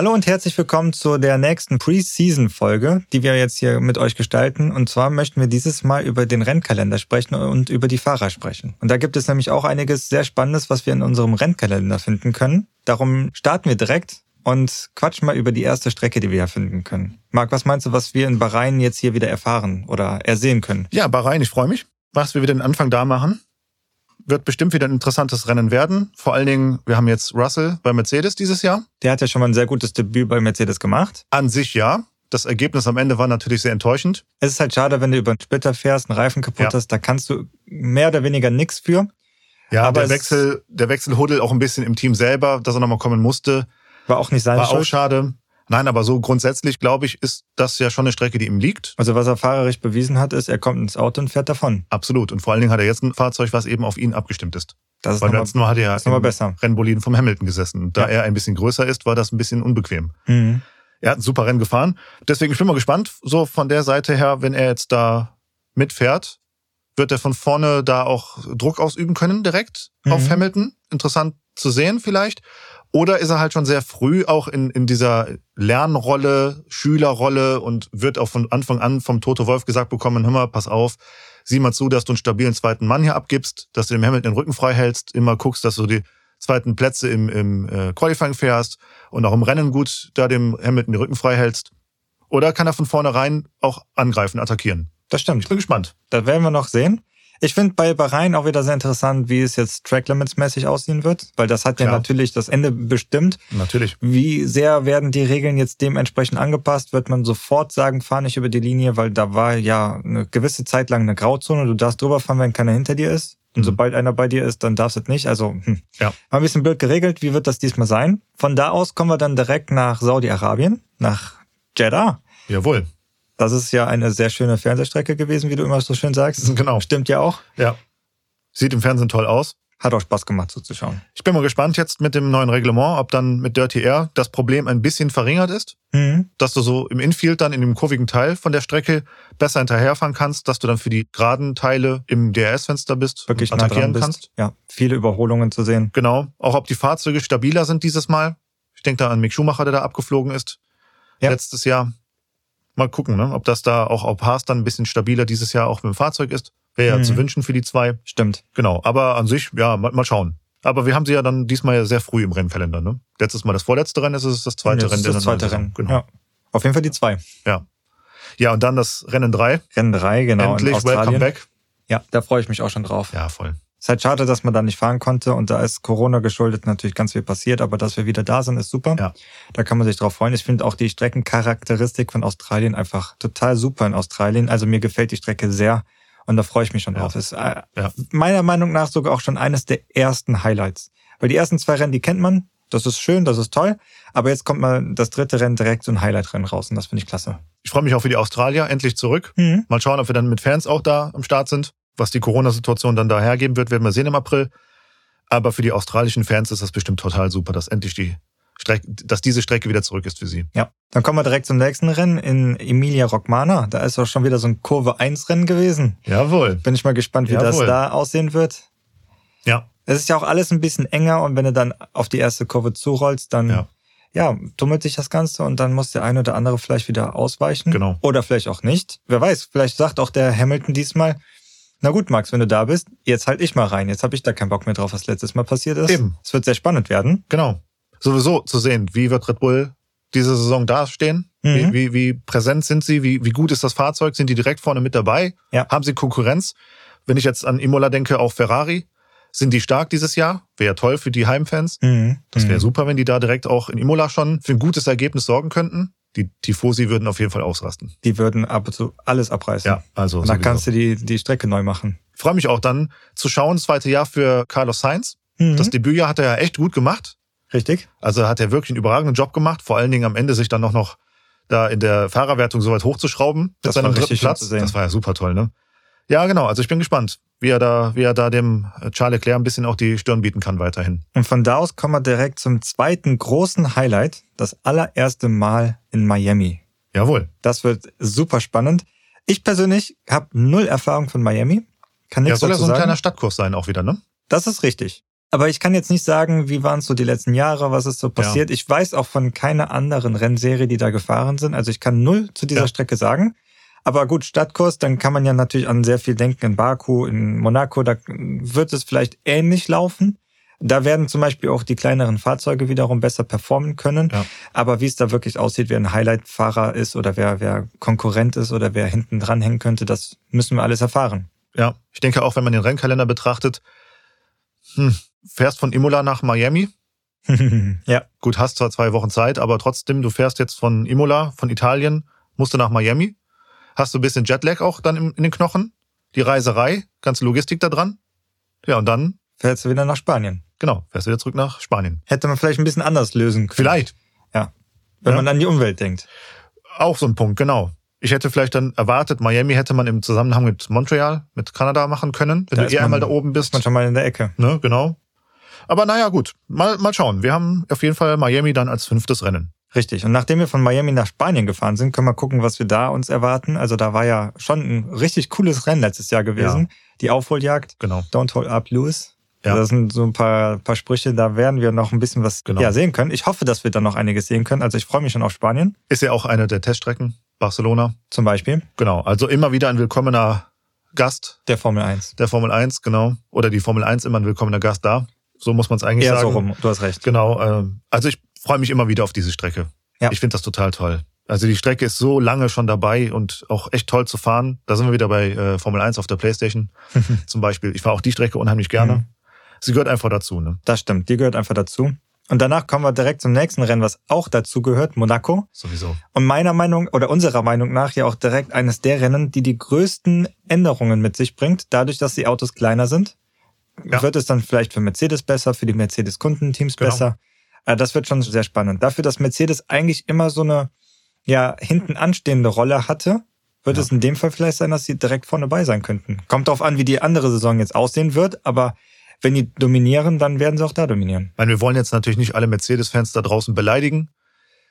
Hallo und herzlich willkommen zu der nächsten Preseason-Folge, die wir jetzt hier mit euch gestalten. Und zwar möchten wir dieses Mal über den Rennkalender sprechen und über die Fahrer sprechen. Und da gibt es nämlich auch einiges sehr Spannendes, was wir in unserem Rennkalender finden können. Darum starten wir direkt und quatschen mal über die erste Strecke, die wir hier finden können. Marc, was meinst du, was wir in Bahrain jetzt hier wieder erfahren oder ersehen können? Ja, Bahrain, ich freue mich, was wir wieder den Anfang da machen wird bestimmt wieder ein interessantes Rennen werden. Vor allen Dingen, wir haben jetzt Russell bei Mercedes dieses Jahr. Der hat ja schon mal ein sehr gutes Debüt bei Mercedes gemacht. An sich ja. Das Ergebnis am Ende war natürlich sehr enttäuschend. Es ist halt schade, wenn du über einen Splitter fährst, einen Reifen kaputt ja. hast, da kannst du mehr oder weniger nichts für. Ja, aber der Wechsel, der Wechselhuddel auch ein bisschen im Team selber, dass er nochmal kommen musste. War auch nicht sein War Schuld. auch schade. Nein, aber so grundsätzlich, glaube ich, ist das ja schon eine Strecke, die ihm liegt. Also was er fahrerisch bewiesen hat, ist, er kommt ins Auto und fährt davon. Absolut. Und vor allen Dingen hat er jetzt ein Fahrzeug, was eben auf ihn abgestimmt ist. Das ist Weil letzten Mal hat er ja besser. Rennboliden vom Hamilton gesessen. Da ja. er ein bisschen größer ist, war das ein bisschen unbequem. Mhm. Er hat ein super Rennen gefahren. Deswegen ich bin mal gespannt, so von der Seite her, wenn er jetzt da mitfährt, wird er von vorne da auch Druck ausüben können direkt mhm. auf Hamilton. Interessant zu sehen vielleicht. Oder ist er halt schon sehr früh auch in, in dieser Lernrolle, Schülerrolle und wird auch von Anfang an vom Toto Wolf gesagt bekommen, hör mal, pass auf, sieh mal zu, dass du einen stabilen zweiten Mann hier abgibst, dass du dem Hamilton den Rücken frei hältst, immer guckst, dass du die zweiten Plätze im, im äh, Qualifying fährst und auch im Rennen gut da dem Hamilton den Rücken frei hältst. Oder kann er von vornherein auch angreifen, attackieren? Das stimmt. Ich bin gespannt. Das werden wir noch sehen. Ich finde bei Bahrain auch wieder sehr interessant, wie es jetzt Track Limits mäßig aussehen wird, weil das hat ja Klar. natürlich das Ende bestimmt. Natürlich. Wie sehr werden die Regeln jetzt dementsprechend angepasst? Wird man sofort sagen, fahr nicht über die Linie, weil da war ja eine gewisse Zeit lang eine Grauzone. Du darfst drüber fahren, wenn keiner hinter dir ist. Und mhm. sobald einer bei dir ist, dann darfst du es nicht. Also, hm. ja. Ein bisschen blöd geregelt. Wie wird das diesmal sein? Von da aus kommen wir dann direkt nach Saudi-Arabien, nach Jeddah. Jawohl. Das ist ja eine sehr schöne Fernsehstrecke gewesen, wie du immer so schön sagst. Genau. Stimmt ja auch. Ja. Sieht im Fernsehen toll aus. Hat auch Spaß gemacht zuzuschauen. Ich bin mal gespannt jetzt mit dem neuen Reglement, ob dann mit Dirty Air das Problem ein bisschen verringert ist. Mhm. Dass du so im Infield dann in dem kurvigen Teil von der Strecke besser hinterherfahren kannst, dass du dann für die geraden Teile im DRS-Fenster bist Wirklich und attackieren nah kannst. Ja, viele Überholungen zu sehen. Genau. Auch ob die Fahrzeuge stabiler sind dieses Mal. Ich denke da an Mick Schumacher, der da abgeflogen ist. Ja. Letztes Jahr mal gucken, ne? ob das da auch auf Haas dann ein bisschen stabiler dieses Jahr auch mit dem Fahrzeug ist. Wäre ja mhm. zu wünschen für die zwei. Stimmt. Genau. Aber an sich, ja, mal, mal schauen. Aber wir haben sie ja dann diesmal ja sehr früh im Rennkalender. Ne? Letztes Mal das vorletzte Rennen, ist es das zweite ja, Rennen. Das, das zweite Rennen, genau. Ja. Auf jeden Fall die zwei. Ja. Ja, und dann das Rennen drei. Rennen drei, genau. Endlich, welcome back. Ja, da freue ich mich auch schon drauf. Ja, voll. Es ist halt schade, dass man da nicht fahren konnte und da ist Corona geschuldet natürlich ganz viel passiert, aber dass wir wieder da sind, ist super. Ja. Da kann man sich drauf freuen. Ich finde auch die Streckencharakteristik von Australien einfach total super in Australien. Also mir gefällt die Strecke sehr und da freue ich mich schon drauf. Ja. Ist äh, ja. meiner Meinung nach sogar auch schon eines der ersten Highlights. Weil die ersten zwei Rennen, die kennt man. Das ist schön, das ist toll. Aber jetzt kommt mal das dritte Rennen direkt so ein Highlight-Rennen raus und das finde ich klasse. Ich freue mich auch für die Australier endlich zurück. Mhm. Mal schauen, ob wir dann mit Fans auch da am Start sind. Was die Corona-Situation dann da hergeben wird, werden wir sehen im April. Aber für die australischen Fans ist das bestimmt total super, dass endlich die Strecke, dass diese Strecke wieder zurück ist für sie. Ja. Dann kommen wir direkt zum nächsten Rennen in Emilia Rockmana. Da ist auch schon wieder so ein Kurve 1 Rennen gewesen. Jawohl. Bin ich mal gespannt, wie Jawohl. das da aussehen wird. Ja. Es ist ja auch alles ein bisschen enger und wenn du dann auf die erste Kurve zurollst, dann ja. ja, tummelt sich das Ganze und dann muss der eine oder andere vielleicht wieder ausweichen. Genau. Oder vielleicht auch nicht. Wer weiß, vielleicht sagt auch der Hamilton diesmal, na gut, Max, wenn du da bist, jetzt halt ich mal rein. Jetzt habe ich da keinen Bock mehr drauf, was letztes Mal passiert ist. Eben. Es wird sehr spannend werden. Genau. Sowieso zu sehen, wie wird Red Bull diese Saison dastehen? Mhm. Wie, wie, wie präsent sind sie? Wie, wie gut ist das Fahrzeug? Sind die direkt vorne mit dabei? Ja. Haben sie Konkurrenz? Wenn ich jetzt an Imola denke, auch Ferrari. Sind die stark dieses Jahr? Wäre toll für die Heimfans. Mhm. Das wäre mhm. super, wenn die da direkt auch in Imola schon für ein gutes Ergebnis sorgen könnten die Tifosi würden auf jeden Fall ausrasten. Die würden ab und zu alles abreißen. Ja, also. Und dann kannst du die, die Strecke neu machen. Ich freue mich auch dann zu schauen, das zweite Jahr für Carlos Sainz. Mhm. Das Debütjahr hat er ja echt gut gemacht. Richtig. Also hat er wirklich einen überragenden Job gemacht. Vor allen Dingen am Ende sich dann noch, noch da in der Fahrerwertung so weit hochzuschrauben. Das war dritten Platz. Das war ja super toll, ne? Ja, genau. Also ich bin gespannt, wie er da, wie er da dem Charles Leclerc ein bisschen auch die Stirn bieten kann weiterhin. Und von da aus kommen wir direkt zum zweiten großen Highlight. Das allererste Mal in Miami. Jawohl. Das wird super spannend. Ich persönlich habe null Erfahrung von Miami. Kann nichts ja, soll ja so ein sagen. kleiner Stadtkurs sein auch wieder, ne? Das ist richtig. Aber ich kann jetzt nicht sagen, wie waren es so die letzten Jahre, was ist so passiert. Ja. Ich weiß auch von keiner anderen Rennserie, die da gefahren sind. Also ich kann null zu dieser ja. Strecke sagen. Aber gut, Stadtkurs, dann kann man ja natürlich an sehr viel denken. In Baku, in Monaco, da wird es vielleicht ähnlich laufen. Da werden zum Beispiel auch die kleineren Fahrzeuge wiederum besser performen können. Ja. Aber wie es da wirklich aussieht, wer ein Highlight-Fahrer ist oder wer, wer Konkurrent ist oder wer hinten dran hängen könnte, das müssen wir alles erfahren. Ja, ich denke auch, wenn man den Rennkalender betrachtet, hm, fährst von Imola nach Miami. ja. Gut, hast zwar zwei Wochen Zeit, aber trotzdem, du fährst jetzt von Imola, von Italien, musst du nach Miami. Hast du ein bisschen Jetlag auch dann in den Knochen? Die Reiserei, ganze Logistik da dran. Ja, und dann fährst du wieder nach Spanien. Genau, fährst du wieder zurück nach Spanien. Hätte man vielleicht ein bisschen anders lösen können. Vielleicht. Ja. Wenn ja. man an die Umwelt denkt. Auch so ein Punkt, genau. Ich hätte vielleicht dann erwartet, Miami hätte man im Zusammenhang mit Montreal, mit Kanada machen können, wenn da du eher einmal da oben bist. Man schon mal in der Ecke. Ne, genau. Aber naja, gut. Mal, mal schauen. Wir haben auf jeden Fall Miami dann als fünftes Rennen. Richtig. Und nachdem wir von Miami nach Spanien gefahren sind, können wir gucken, was wir da uns erwarten. Also da war ja schon ein richtig cooles Rennen letztes Jahr gewesen. Ja. Die Aufholjagd. Genau. Don't hold up, Lewis. Ja. Das sind so ein paar, paar Sprüche, da werden wir noch ein bisschen was genau. ja, sehen können. Ich hoffe, dass wir da noch einiges sehen können. Also ich freue mich schon auf Spanien. Ist ja auch eine der Teststrecken, Barcelona. Zum Beispiel. Genau, also immer wieder ein willkommener Gast. Der Formel 1. Der Formel 1, genau. Oder die Formel 1 immer ein willkommener Gast da. So muss man es eigentlich Eher sagen. so rum, du hast recht. Genau. Ähm, also ich freue mich immer wieder auf diese Strecke. Ja. Ich finde das total toll. Also die Strecke ist so lange schon dabei und auch echt toll zu fahren. Da sind wir wieder bei äh, Formel 1 auf der Playstation zum Beispiel. Ich fahre auch die Strecke unheimlich gerne. Mhm. Sie gehört einfach dazu. Ne? Das stimmt, die gehört einfach dazu. Und danach kommen wir direkt zum nächsten Rennen, was auch dazu gehört, Monaco. Sowieso. Und meiner Meinung oder unserer Meinung nach ja auch direkt eines der Rennen, die die größten Änderungen mit sich bringt, dadurch, dass die Autos kleiner sind. Ja. Wird es dann vielleicht für Mercedes besser, für die Mercedes-Kundenteams genau. besser? Äh, das wird schon sehr spannend. Dafür, dass Mercedes eigentlich immer so eine ja hinten anstehende Rolle hatte, wird ja. es in dem Fall vielleicht sein, dass sie direkt vorne bei sein könnten. Kommt darauf an, wie die andere Saison jetzt aussehen wird, aber wenn die dominieren, dann werden sie auch da dominieren. Ich meine, wir wollen jetzt natürlich nicht alle Mercedes-Fans da draußen beleidigen.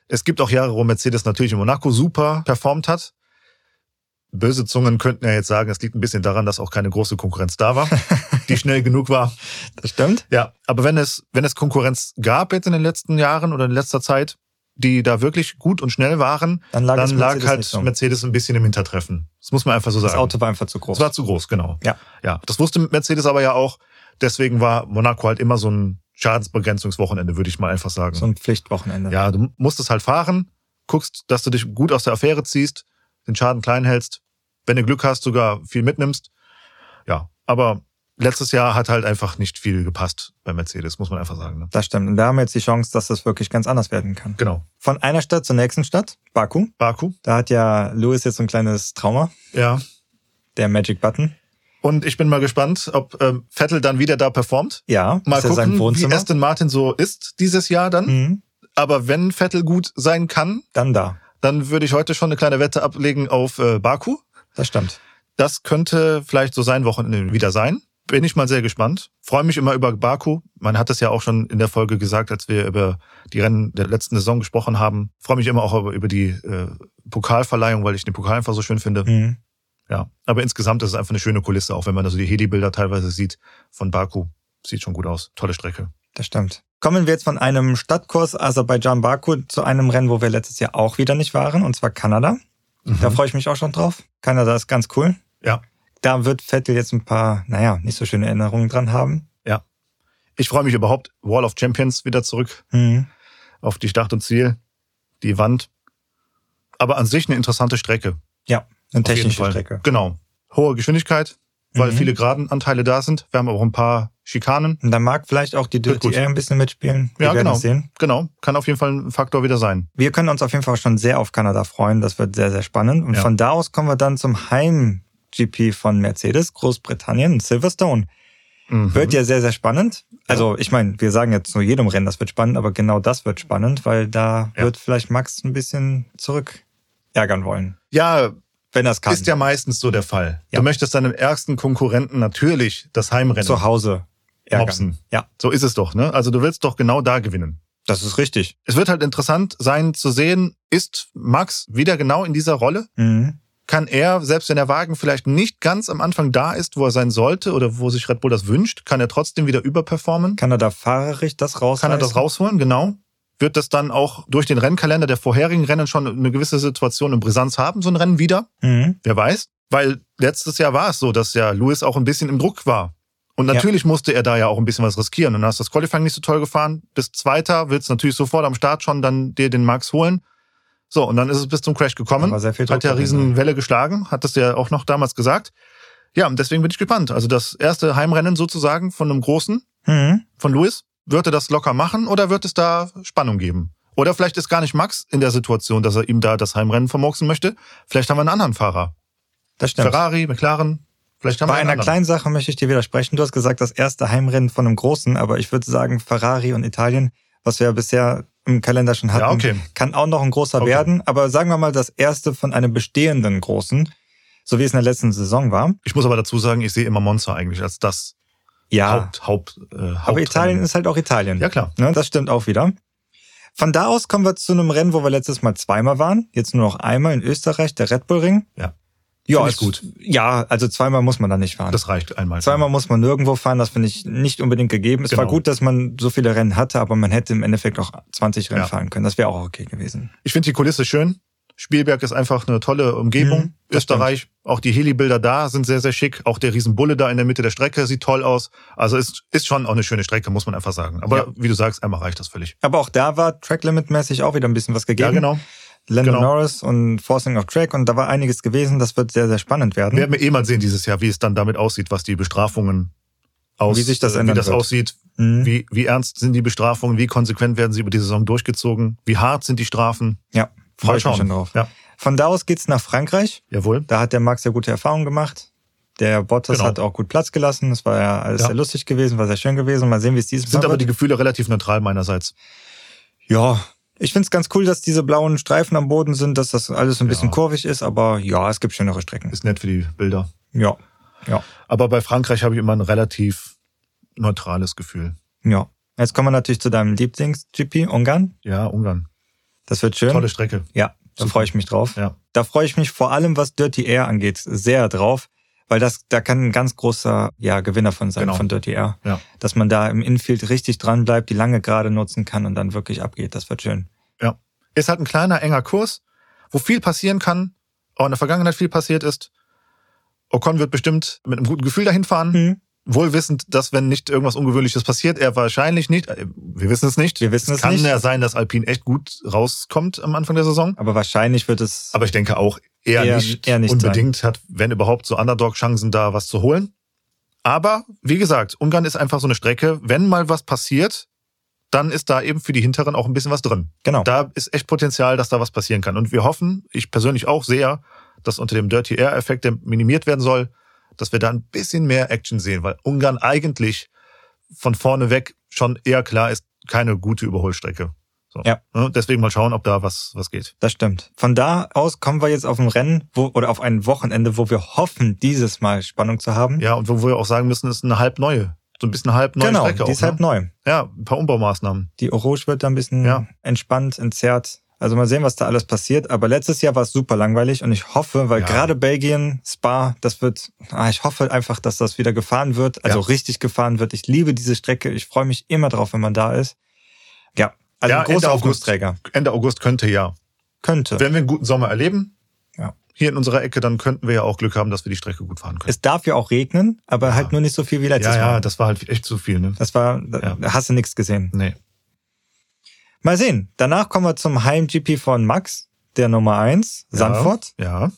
Es gibt auch Jahre, wo Mercedes natürlich in Monaco super performt hat. Böse Zungen könnten ja jetzt sagen, es liegt ein bisschen daran, dass auch keine große Konkurrenz da war, die schnell genug war. Das stimmt. Ja, aber wenn es, wenn es Konkurrenz gab jetzt in den letzten Jahren oder in letzter Zeit, die da wirklich gut und schnell waren, dann lag, dann lag halt so. Mercedes ein bisschen im Hintertreffen. Das muss man einfach so sagen. Das Auto war einfach zu groß. Es war zu groß, genau. Ja. Ja. Das wusste Mercedes aber ja auch. Deswegen war Monaco halt immer so ein Schadensbegrenzungswochenende, würde ich mal einfach sagen. So ein Pflichtwochenende. Ja, du musstest halt fahren, guckst, dass du dich gut aus der Affäre ziehst, den Schaden klein hältst, wenn du Glück hast, sogar viel mitnimmst. Ja, aber letztes Jahr hat halt einfach nicht viel gepasst bei Mercedes, muss man einfach sagen. Ne? Das stimmt. Und da haben wir jetzt die Chance, dass das wirklich ganz anders werden kann. Genau. Von einer Stadt zur nächsten Stadt, Baku. Baku. Da hat ja Lewis jetzt so ein kleines Trauma. Ja. Der Magic Button. Und ich bin mal gespannt, ob ähm, Vettel dann wieder da performt. Ja, mal gucken, wie Aston Martin so ist dieses Jahr dann. Mhm. Aber wenn Vettel gut sein kann, dann da. Dann würde ich heute schon eine kleine Wette ablegen auf äh, Baku. Das stimmt. Das könnte vielleicht so sein Wochenende wieder sein. Bin ich mal sehr gespannt. Freue mich immer über Baku. Man hat es ja auch schon in der Folge gesagt, als wir über die Rennen der letzten Saison gesprochen haben. Freue mich immer auch über die äh, Pokalverleihung, weil ich den Pokal einfach so schön finde. Mhm. Ja, aber insgesamt ist es einfach eine schöne Kulisse, auch wenn man also die Heli-Bilder teilweise sieht von Baku. Sieht schon gut aus. Tolle Strecke. Das stimmt. Kommen wir jetzt von einem Stadtkurs Aserbaidschan-Baku zu einem Rennen, wo wir letztes Jahr auch wieder nicht waren, und zwar Kanada. Mhm. Da freue ich mich auch schon drauf. Kanada ist ganz cool. Ja. Da wird Vettel jetzt ein paar, naja, nicht so schöne Erinnerungen dran haben. Ja. Ich freue mich überhaupt, Wall of Champions wieder zurück mhm. auf die Start und Ziel, die Wand. Aber an sich eine interessante Strecke. Ja, eine technische Strecke. Genau. Hohe Geschwindigkeit, weil mhm. viele Geradenanteile da sind. Wir haben auch ein paar Schikanen. Und da mag vielleicht auch die Dirty Air ein bisschen mitspielen. Wir ja, genau. Sehen. Genau. Kann auf jeden Fall ein Faktor wieder sein. Wir können uns auf jeden Fall schon sehr auf Kanada freuen. Das wird sehr, sehr spannend. Und ja. von da aus kommen wir dann zum Heim-GP von Mercedes, Großbritannien, Silverstone. Mhm. Wird ja sehr, sehr spannend. Also ich meine, wir sagen jetzt nur jedem Rennen, das wird spannend, aber genau das wird spannend, weil da ja. wird vielleicht Max ein bisschen zurück ärgern wollen. Ja, wenn das kann. Ist ja meistens so der Fall. Ja. Du möchtest deinem ärgsten Konkurrenten natürlich das Heimrennen zu Hause. Mopsen. Ja. So ist es doch, ne? Also du willst doch genau da gewinnen. Das ist richtig. Es wird halt interessant sein zu sehen, ist Max wieder genau in dieser Rolle? Mhm. kann er, selbst wenn der Wagen vielleicht nicht ganz am Anfang da ist, wo er sein sollte oder wo sich Red Bull das wünscht, kann er trotzdem wieder überperformen. Kann er da fahrerisch das rausholen? Kann er das rausholen, genau. Wird das dann auch durch den Rennkalender der vorherigen Rennen schon eine gewisse Situation in Brisanz haben, so ein Rennen wieder? Mhm. Wer weiß. Weil letztes Jahr war es so, dass ja Lewis auch ein bisschen im Druck war. Und natürlich ja. musste er da ja auch ein bisschen was riskieren. Und dann hast du das Qualifying nicht so toll gefahren. Bis Zweiter willst du natürlich sofort am Start schon dann dir den Max holen. So, und dann ist es bis zum Crash gekommen. War sehr viel hat ja Riesenwelle geschlagen, hat das ja auch noch damals gesagt. Ja, und deswegen bin ich gespannt. Also das erste Heimrennen sozusagen von einem Großen, mhm. von Lewis, wird er das locker machen oder wird es da Spannung geben? Oder vielleicht ist gar nicht Max in der Situation, dass er ihm da das Heimrennen vermurksen möchte. Vielleicht haben wir einen anderen Fahrer. Das stimmt. Ferrari, McLaren, Vielleicht haben Bei wir einer anderen. kleinen Sache möchte ich dir widersprechen. Du hast gesagt, das erste Heimrennen von einem großen, aber ich würde sagen, Ferrari und Italien, was wir ja bisher im Kalender schon hatten, ja, okay. kann auch noch ein großer okay. werden. Aber sagen wir mal, das erste von einem bestehenden großen, so wie es in der letzten Saison war. Ich muss aber dazu sagen, ich sehe immer Monza eigentlich als das ja. Haupt, Haupt, äh, Aber Italien ist halt auch Italien. Ja, klar. Ne, das stimmt auch wieder. Von da aus kommen wir zu einem Rennen, wo wir letztes Mal zweimal waren. Jetzt nur noch einmal in Österreich, der Red Bull Ring. Ja. Ja, ist gut. Ja, also zweimal muss man da nicht fahren. Das reicht einmal. Zweimal muss man nirgendwo fahren, das finde ich nicht unbedingt gegeben. Es genau. war gut, dass man so viele Rennen hatte, aber man hätte im Endeffekt auch 20 Rennen ja. fahren können. Das wäre auch okay gewesen. Ich finde die Kulisse schön. Spielberg ist einfach eine tolle Umgebung. Mhm, Österreich, stimmt. auch die Heli-Bilder da sind sehr, sehr schick. Auch der Riesenbulle da in der Mitte der Strecke sieht toll aus. Also ist, ist schon auch eine schöne Strecke, muss man einfach sagen. Aber ja. wie du sagst, einmal reicht das völlig. Aber auch da war Track-Limit-mäßig auch wieder ein bisschen was gegeben. Ja, genau. Landon genau. Norris und Forcing of Track und da war einiges gewesen. Das wird sehr, sehr spannend werden. Wir werden eh mal sehen dieses Jahr, wie es dann damit aussieht, was die Bestrafungen aus, wie sich das, ändern wie das wird. aussieht, mhm. wie, wie ernst sind die Bestrafungen, wie konsequent werden sie über die Saison durchgezogen, wie hart sind die Strafen. Ja, freue ich mich schon drauf. Ja. Von da aus geht's nach Frankreich. Jawohl. Da hat der Max ja gute Erfahrungen gemacht. Der Bottas genau. hat auch gut Platz gelassen. Es war ja alles ja. sehr lustig gewesen, war sehr schön gewesen. Mal sehen, wie es dieses Mal Sind aber die Gefühle relativ neutral meinerseits. Ja, ich finde es ganz cool, dass diese blauen Streifen am Boden sind, dass das alles ein bisschen ja. kurvig ist, aber ja, es gibt schönere Strecken. Ist nett für die Bilder. Ja. ja. Aber bei Frankreich habe ich immer ein relativ neutrales Gefühl. Ja. Jetzt kommen wir natürlich zu deinem Lieblings-GP, Ungarn. Ja, Ungarn. Das wird schön. Tolle Strecke. Ja, da freue ich mich drauf. Ja. Da freue ich mich vor allem, was Dirty Air angeht, sehr drauf weil das, da kann ein ganz großer ja, Gewinner von sein, genau. von Dirty Air. Ja. Dass man da im Infield richtig dran bleibt, die lange gerade nutzen kann und dann wirklich abgeht. Das wird schön. Ja. Ist halt ein kleiner, enger Kurs, wo viel passieren kann, auch in der Vergangenheit viel passiert ist. Ocon wird bestimmt mit einem guten Gefühl dahin fahren. Mhm wohl wissend, dass wenn nicht irgendwas Ungewöhnliches passiert, er wahrscheinlich nicht, äh, wir wissen es nicht. Wir wissen es, es kann nicht. ja sein, dass Alpine echt gut rauskommt am Anfang der Saison. Aber wahrscheinlich wird es. Aber ich denke auch eher, eher nicht, eher nicht unbedingt sein. hat, wenn überhaupt so Underdog-Chancen da was zu holen. Aber wie gesagt, Ungarn ist einfach so eine Strecke, wenn mal was passiert, dann ist da eben für die Hinteren auch ein bisschen was drin. Genau. Da ist echt Potenzial, dass da was passieren kann. Und wir hoffen, ich persönlich auch sehr, dass unter dem Dirty Air-Effekt, der minimiert werden soll, dass wir da ein bisschen mehr Action sehen, weil Ungarn eigentlich von vorne weg schon eher klar ist, keine gute Überholstrecke. So. Ja. Ne, deswegen mal schauen, ob da was, was geht. Das stimmt. Von da aus kommen wir jetzt auf ein Rennen wo, oder auf ein Wochenende, wo wir hoffen, dieses Mal Spannung zu haben. Ja, und wo wir auch sagen müssen, es ist eine halb neue. So ein bisschen halb neue genau, Strecke. Die ist halb ne? neu. Ja, ein paar Umbaumaßnahmen. Die Orange wird da ein bisschen ja. entspannt, entzerrt. Also mal sehen, was da alles passiert. Aber letztes Jahr war es super langweilig und ich hoffe, weil ja. gerade Belgien, Spa, das wird, ah, ich hoffe einfach, dass das wieder gefahren wird, also ja. richtig gefahren wird. Ich liebe diese Strecke. Ich freue mich immer drauf, wenn man da ist. Ja, also ja, ein großer Ende August, Ende August könnte ja. Könnte. Wenn wir einen guten Sommer erleben, ja. hier in unserer Ecke, dann könnten wir ja auch Glück haben, dass wir die Strecke gut fahren können. Es darf ja auch regnen, aber ja. halt nur nicht so viel wie letztes ja, Mal. Ja, das war halt echt zu viel. Ne? Das war, da hast du nichts gesehen. Nee. Mal sehen. Danach kommen wir zum Heim-GP von Max, der Nummer eins, Sandford. Ja.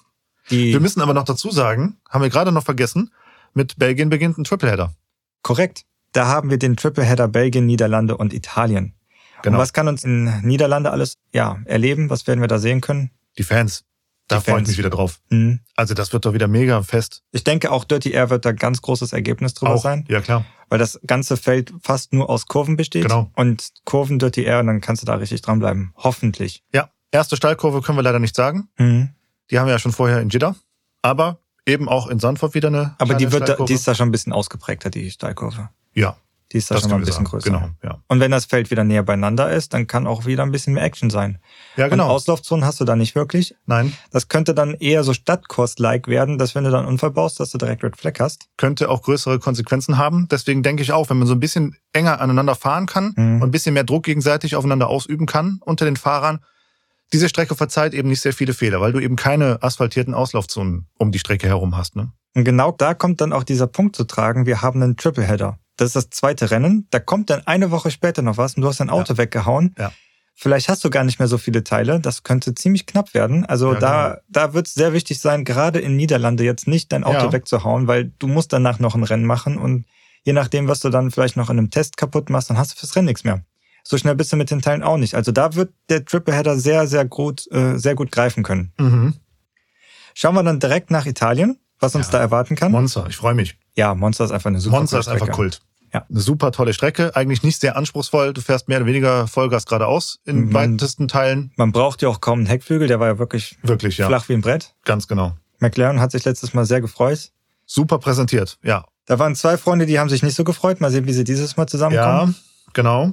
Die wir müssen aber noch dazu sagen, haben wir gerade noch vergessen, mit Belgien beginnt ein Tripleheader. Korrekt. Da haben wir den Tripleheader Belgien, Niederlande und Italien. Genau. Und was kann uns in Niederlande alles ja, erleben? Was werden wir da sehen können? Die Fans. Da freue ich mich wieder drauf. Mhm. Also das wird doch wieder mega fest. Ich denke auch Dirty Air wird da ganz großes Ergebnis drüber auch. sein. Ja, klar. Weil das ganze Feld fast nur aus Kurven besteht. Genau. Und Kurven Dirty Air, dann kannst du da richtig dranbleiben. Hoffentlich. Ja. Erste Steilkurve können wir leider nicht sagen. Mhm. Die haben wir ja schon vorher in Jeddah. Aber eben auch in Sandford wieder eine. Aber die wird da, die ist da schon ein bisschen ausgeprägter, die Steilkurve. Ja. Die ist da das schon mal ein bisschen sagen. größer. Genau, ja. Und wenn das Feld wieder näher beieinander ist, dann kann auch wieder ein bisschen mehr Action sein. Ja, genau. Und Auslaufzonen hast du da nicht wirklich. Nein, Das könnte dann eher so Stadtkost-like werden, dass wenn du dann einen Unfall baust, dass du direkt Red Flag hast. könnte auch größere Konsequenzen haben. Deswegen denke ich auch, wenn man so ein bisschen enger aneinander fahren kann Mhm. und ein bisschen mehr Druck gegenseitig aufeinander ausüben kann unter den Fahrern, diese Strecke verzeiht eben nicht sehr viele Fehler, weil du eben keine asphaltierten Auslaufzonen um die Strecke herum hast. Ne? Und genau da kommt dann auch dieser Punkt zu tragen, wir haben einen Tripleheader. Das ist das zweite Rennen. Da kommt dann eine Woche später noch was und du hast dein Auto weggehauen. Ja. Vielleicht hast du gar nicht mehr so viele Teile. Das könnte ziemlich knapp werden. Also Ja, da, genau. da wird es sehr wichtig sein, gerade in Niederlande jetzt nicht dein Auto Ja. wegzuhauen, weil du musst danach noch ein Rennen machen und je nachdem, was du dann vielleicht noch in einem Test kaputt machst, dann hast du fürs Rennen nichts mehr. So schnell bist du mit den Teilen auch nicht. Also da wird der Tripleheader sehr, sehr gut, äh, sehr gut greifen können. Mhm. Schauen wir dann direkt nach Italien, was uns Ja. da erwarten kann. Monster, ich freue mich. Ja, Monster ist einfach eine super Monster ist einfach. Kult. Ja. Eine super tolle Strecke, eigentlich nicht sehr anspruchsvoll. Du fährst mehr oder weniger Vollgas geradeaus in Man- weitesten Teilen. Man braucht ja auch kaum einen Heckflügel, der war ja wirklich Wirklich, ja. flach wie ein Brett. Ganz genau. McLaren hat sich letztes Mal sehr gefreut. Super präsentiert, ja. Da waren zwei Freunde, die haben sich nicht so gefreut. Mal sehen, wie sie dieses Mal Ja, zusammenkommen. genau.